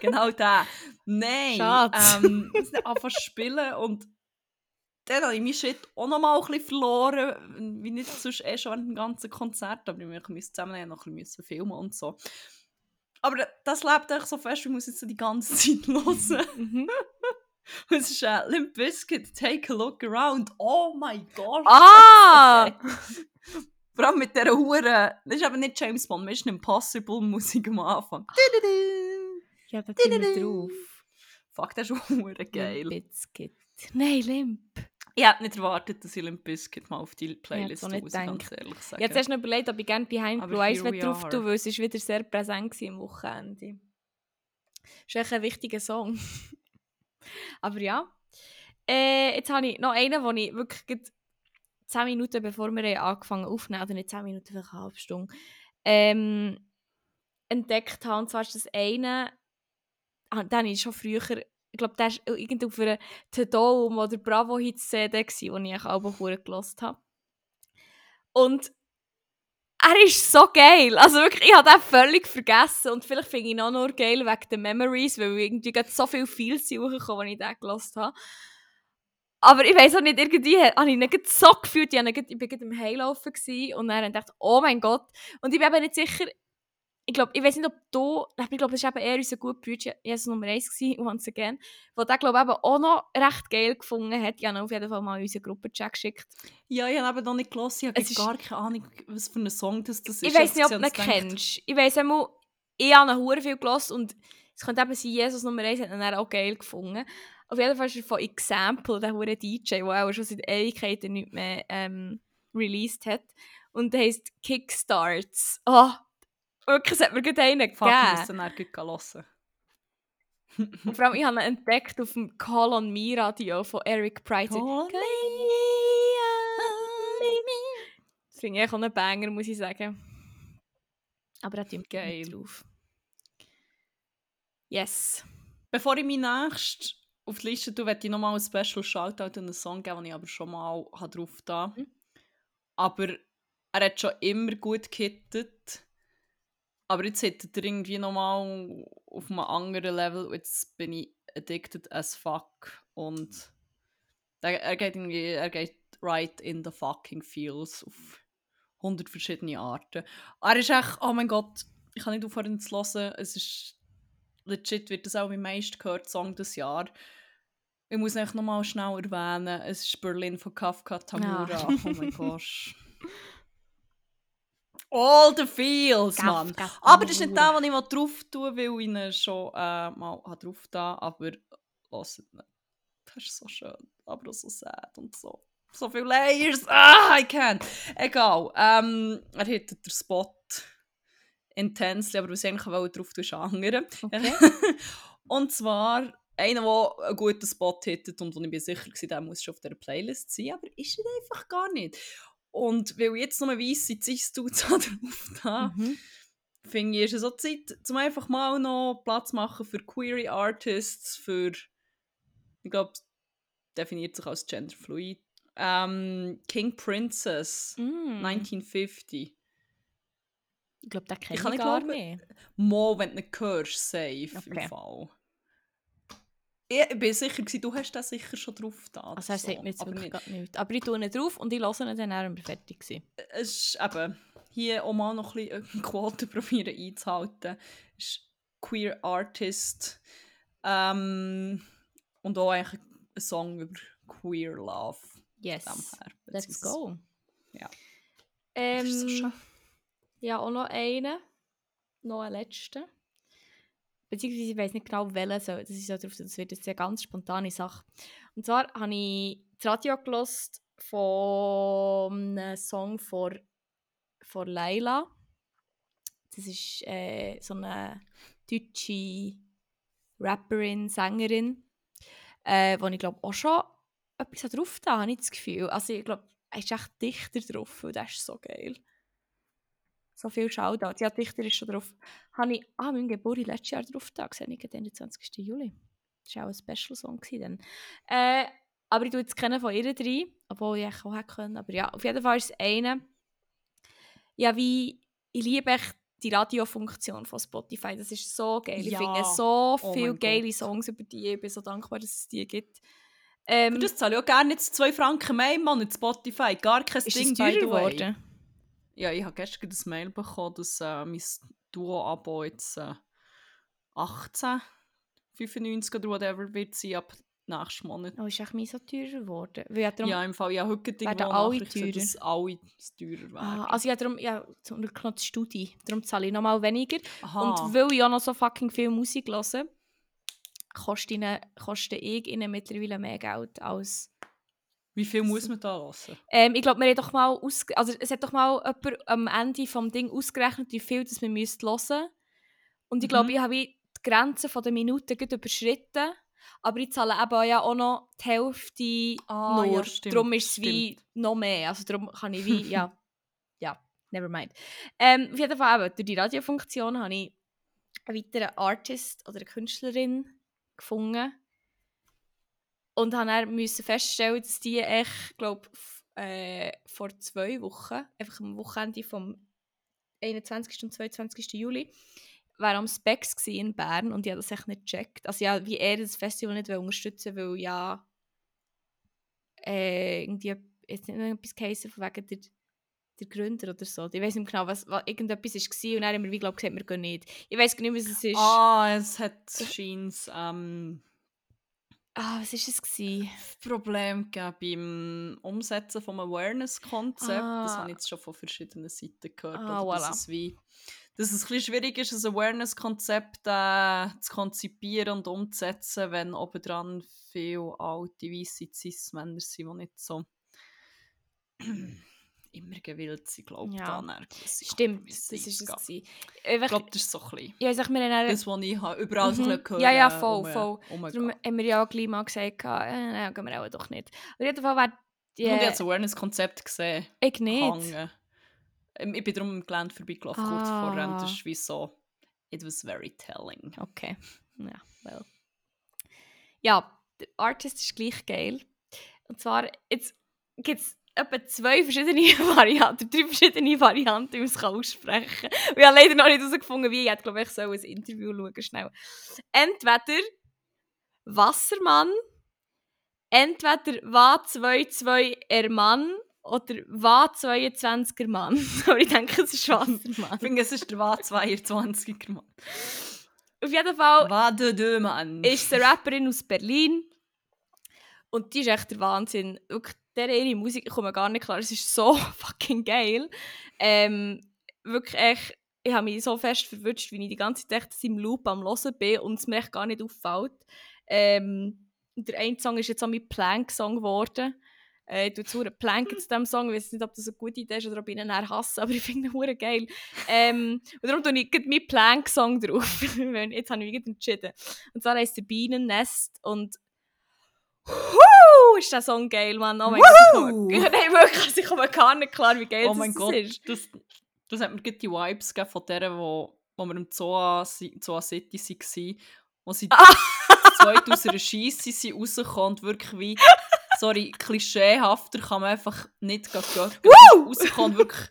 genau der. Nein.
Schatz.
Ähm, wir sind angefangen zu spielen und dann habe ich meinen Shit auch noch mal ein bisschen verloren, wie nicht sonst eh schon während dem ganzen Konzert, aber wir mussten zusammen noch ein bisschen filmen und so. Aber das lebt echt so fest, ich muss jetzt so die ganze Zeit hören.
Mhm.
Und es ist äh, Limp Bizkit, Take a Look Around. Oh mein Gott.
Ah!
Vor allem mit dieser Hure. Das ist aber nicht James Bond, Mission Impossible Musik am Anfang. Tududu.
Ja, da tun wir drauf.
Fuck, das ist hure geil.
Bizkit. Nein, Limp.
Ich hätte nicht erwartet, dass ich Limp Bizkit mal auf die Playlist tue, muss ich ganz ehrlich sagen.
Jetzt hast du noch überlegt, ob ich gerne Behind
Aber
Blue Eyes drauf tun weil es ist wieder sehr präsent war am Wochenende. Das ist echt ein wichtiger Song. Aber ja. Äh, jetzt habe ich noch einen, den ich wirklich 10 Minuten bevor wir haben angefangen aufnehmen, oder nicht 10 Minuten, vielleicht eine halbe Stunde, ähm, entdeckt habe. Und zwar ist das eine, ah, den habe ich schon früher, ich glaube, der war irgendwie auf einer Tedom oder Bravo Hits CD, wo ich auch gehört habe. Und er ist so geil. Also wirklich, ich habe den völlig vergessen. Und vielleicht finde ich ihn auch nur geil wegen den Memories, weil irgendwie so viele Feels hochgekommen, als ich den gehört habe. Aber ich weiß auch nicht, irgendwie habe ich gerade so gefühlt, ich, gerade- ich bin gerade im Heilaufen und dann dachte ich, oh mein Gott. Und ich bin eben nicht sicher, ich glaube, ich weiß nicht, ob du, ich glaube, das war eben eher unser guter Bruder, Jesus Nummer 1 gewesen, once again, der den, glaube ich, auch noch recht geil gefunden hat. Ich habe auf jeden Fall mal in unseren Gruppenchat geschickt.
ja, ich habe eben noch nicht gelesen, ich habe
ist-
gar keine Ahnung, was für ein Song das, das ist.
Ich weiß nicht, ob du ihn
ich
kennst. Ich weiß einmal, ich habe ihn hure viel gehört und es könnte eben sein, Jesus Nummer 1 hat ihn auch geil gefunden. Auf jeden Fall ist er von Example, der hure DJ, der auch schon seit Ewigkeiten nicht mehr ähm, released hat. Und der heisst Kickstarts. Oh, wirklich, es hat mir gerade einen
Fuck, ich muss
gegeben.
dann hören.
Und vor allem, ich habe ihn entdeckt auf dem Call on Me Radio von Eric Price.
Call
Das finde ich auch einen Banger, muss ich sagen. Aber er tut
Geil.
geil drauf. Yes.
Bevor ich meinen nächsten auf die Liste tue, möchte ich nochmal ein Special Shoutout an einen Song geben, den ich aber schon mal drauf da.
Mhm.
Aber er hat schon immer gut gehittet. Aber jetzt hittet er irgendwie nochmal auf einem anderen Level. Jetzt bin ich addicted as fuck. Und er, er geht irgendwie, er geht right in the fucking feels auf 100 verschiedene Arten. Er ist echt, oh mein Gott, ich kann nicht aufhören zu hören. Es ist legit, wird das auch mein meist gehört Song des Jahres. Ich muss noch nochmal schnell erwähnen, es ist Berlin von Kafka Tamura.
Ja.
Oh mein Gott. All the feels, Mann.
Kafka
Aber das ist nicht der, den ich mal drauf tue, weil ich ihn schon äh, mal drauf da. Aber hört nicht. Das ist so schön, aber auch so sad und so. So viele Layers. Ah, I can't. Egal. Ähm, er hittet den Spot intensely, aber was ich eigentlich wollte, drauf anderer.
Okay.
und zwar einer, der einen guten Spot hittet und wo ich mir sicher war, der muss schon auf dieser Playlist sein, aber ist er einfach gar nicht. Und weil ich jetzt noch weisse Cis-Dudes drauf da,
Mhm.
finde ich, ist es so Zeit, um einfach mal noch Platz zu machen für Query Artists, für, ich glaube, definiert sich als genderfluid. Ähm, King Princess,
Mm.
1950.
Ich glaube, den kenne
Ich
ich, gar nicht.
Mo, wenn du ihn hörst, safe
Okay.
im Fall. Ich bin sicher, du hast den sicher schon drauf da.
Also er sagt mir jetzt
aber
wirklich
nicht.
gar nichts. Aber ich tue ihn drauf und ich höre ihn dann, wenn wir fertig sind.
Es ist eben, hier auch mal noch ein bisschen Quote probieren einzuhalten. Es ist Queer Artist ähm, und auch eigentlich ein Song über Queer Love.
Yes. Let's go.
Ja.
Ähm,
ist so schön.
Ja, auch noch einen. Noch einen letzten. Beziehungsweise ich weiß nicht genau, welchen soll. Das ist so das wird jetzt eine ganz spontane Sache. Und zwar habe ich das Radio gelost von einem Song von, von Laila. Das ist äh, so eine deutsche Rapperin, Sängerin, äh, wo ich glaube auch schon etwas drauf da habe ich das Gefühl. Also ich glaube, er ist echt dichter drauf und das ist so geil. So viel Shoutout. Ja, dichter ist schon drauf. Habe ich an meinem Geburtstag letztes Jahr drauf da gesehen, ich den 20. Juli. Das war auch ein Special-Song. Äh, aber ich tue jetzt kennen von ihr drei, obwohl ich auch hätte können. Aber ja, auf jeden Fall ist es eine. Ja, wie ich liebe echt die Radiofunktion von Spotify. Das ist so geil. Ich
Ja.
finde so
Oh
viele geile
Gott.
Songs über die. Ich bin so dankbar, dass es die gibt. Ähm,
Für das zahle ich auch gerne jetzt 2 Franken mehr im Monat Spotify. Gar kein Ding, by the way.
geworden?
Ja, ich habe gestern das Mail bekommen, dass äh, mein Duo-Abo jetzt äh, 18, 95 oder whatever wird sein ab nächsten Monat.
Oh, ist echt mir so teurer geworden. Weil ja, darum,
ja, im Fall, ja, heute
werden
irgendwo
alle
gesehen, dass alle teurer werden.
ah, also ja, darum, ja, zum Glück noch die Studie. Darum zahle ich noch mal weniger.
Aha.
Und weil ich auch noch so fucking viel Musik höre, kostet, ihnen, kostet ich ihnen mittlerweile mehr Geld als...
Wie viel muss man da lassen?
Ähm, ich glaube, wir haben doch mal also es hat doch mal jemand am Ende vom Ding ausgerechnet, wie viel das wir müsst hören Und ich glaube,
Mhm.
ich habe die Grenze der Minuten gerade überschritten. Aber ich zahle eben ja auch noch die Hälfte
Ah,
nur.
ja, stimmt,
darum ist es wie noch mehr. Also darum kann ich wie, ja, ja, never mind. Ähm, auf jeden Fall eben, durch die Radiofunktion habe ich einen weiteren Artist oder eine Künstlerin gefunden. Und dann müssen feststellen, dass die echt, glaube äh, vor zwei Wochen, einfach am Wochenende vom 21. und 22. Juli, war am Specs in Bern und ich habe das echt nicht gecheckt. Also ja, wie er das Festival nicht unterstützen weil ja äh, irgendwie jetzt nicht etwas geheißen von wegen der, der Gründer oder so. Ich weiß nicht genau, was, was irgendetwas war und dann haben wir wie glaub, gesagt, wir gehen nicht. Ich weiß nicht, was es ist.
Ah, es hat scheins ähm,
Ah, was ist es gsi?
Problem beim Umsetzen vom Awareness-Konzept. Das
Ah.
habe ich jetzt schon von verschiedenen Seiten gehört.
Ah, voilà.
dass, es wie, dass es ein bisschen schwierig ist, ein Awareness-Konzept äh, zu konzipieren und umzusetzen, wenn obendran viele alte, weisse Cis-Männer sind, die nicht so immer gewillt sind, glaube ich,
Ja.
da dann
Stimmt, das ist es
einzugehen.
gsi.
Ich glaube, das ist so ein bisschen
ja, sag mir dann
das, was ich habe überall so
Mhm.
ein bisschen gehört
Ja, ja,
äh,
voll,
um-
voll.
umgehen.
Darum haben wir ja auch gleich mal gesagt, äh, nein, gehen wir auch doch nicht. Auf jeden Fall war die...
Und ich habe das Awareness-Konzept gesehen.
ich nicht.
hängen. Ähm, Ich bin darum im Gelände vorbeigelaufen, kurz
Ah.
vorher. Und das ist wie so, it was very telling.
Okay. Ja, well. Ja, der Artist ist gleich geil. Und zwar, jetzt gibt's etwa zwei verschiedene Varianten, drei verschiedene Varianten, wie man es aussprechen kann. Und ich habe leider noch nicht herausgefunden, wie. Ich hätte, glaube ich, so ein Interview schauen schnell. Entweder Wassermann, entweder Wa22 er Mann oder Wa22er Mann. Aber ich denke, es ist Wassermann.
Ich finde, es ist der Wa 22er Mann.
Auf jeden Fall
Wa de deux Mann.
ist eine Rapperin aus Berlin. Und die ist echt der Wahnsinn. Wirklich, der ihre Musik ich komme gar nicht klar. Es ist so fucking geil. Ähm, wirklich echt, ich habe mich so fest verwünscht, wie ich die ganze Zeit echt im Loop am Hören bin und es mir echt gar nicht auffällt. Ähm, der eine Song ist jetzt auch mein Plank-Song geworden. Äh, ich tue zu Plank zu diesem Song. Ich weiß nicht, ob das eine gute Idee ist oder ob ich ihn eher hasse, aber ich finde ihn hure geil. Ähm, und darum tue ich meinen Plank-Song drauf. Jetzt habe ich mich entschieden. Und zwar heisst der Bienennest und Wuhu, ist der Song geil, Mann. Oh mein
Wuhu!
Gott. Ich nein, wirklich, also ich komme gar nicht klar, wie geil
oh
das,
mein
das
Gott,
ist.
das, das hat mir die Vibes gegeben von der, wo, wo wir im Zoa, Zoa City waren, wo sie
Ah.
zu zweit aus einer Scheisse sind rausgekommen und wirklich wie, sorry, klischeehafter kann man einfach nicht gehen. Rausgekommen und wirklich,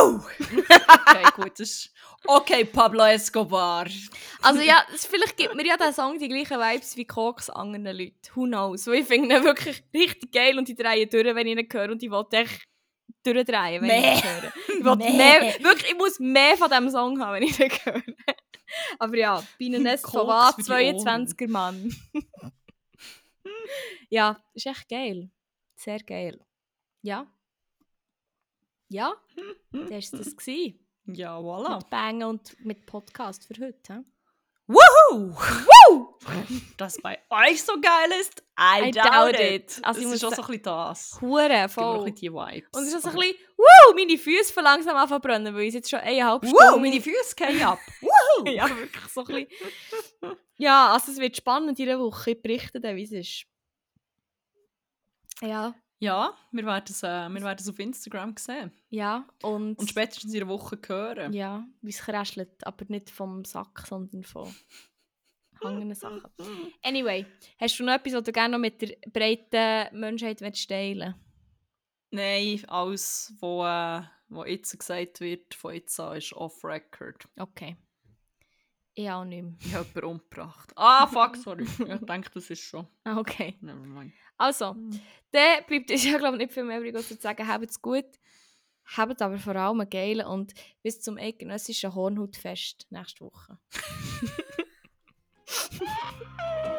wow! okay, gut, das ist, okay, Pablo Escobar.
Also ja, vielleicht gibt mir ja der Song die gleichen Vibes wie Koks anderen Leuten. Who knows? Weil ich finde ihn wirklich richtig geil und ich drehe durch, wenn ich ihn höre und ich will echt durchdrehen, wenn
Mehr.
ich ihn höre. Ich, will
Mehr.
mehr. wirklich, ich muss mehr von diesem Song haben, wenn ich ihn höre. Aber ja,
die Ohren.
22er Mann. ja, ist echt geil. Sehr geil. Ja. Ja, das war das. gewesen.
Ja, voilà.
Mit Bangen und mit Podcast für heute. hä?
Woohoo! Woo! Dass bei euch so geil ist, I,
I
doubt,
doubt
it.
it. Also muss
ist
sa-
so ein bisschen das.
Hure, voll.
ein die Vibes.
Und es ist auch so ein bisschen, wow, meine Füße von langsam zu brennen, weil ich jetzt schon eineinhalb Stunden...
Wow, meine Füße gehen ab. Woohoo!
ja, wirklich so ein bisschen... Ja, also es wird spannend in dieser Woche. Ich berichte dann, wie es ist. Ja,
Ja, wir werden es, äh, wir werden es auf Instagram sehen.
ja, und...
Und spätestens in einer Woche hören.
Ja, wie es kräschelt, aber nicht vom Sack, sondern von hangenden Sachen. Anyway, hast du noch etwas, was du gerne noch mit der breiten Menschheit willst teilen
Nein, alles, was äh, wo jetzt gesagt wird, von jetzt an, ist off-record.
Okay. Ich auch nicht mehr.
Ich habe jemanden umgebracht. Ah, fuck, sorry. ich denke, das ist schon.
Ah, Okay.
Nevermind.
Also, dann bleibt uns ja, glaube ich, nicht viel mehr übrig, zu sagen, habt es gut, habt aber vor allem einen geilen und bis zum eidgenössischen Hornhautfest nächste Woche.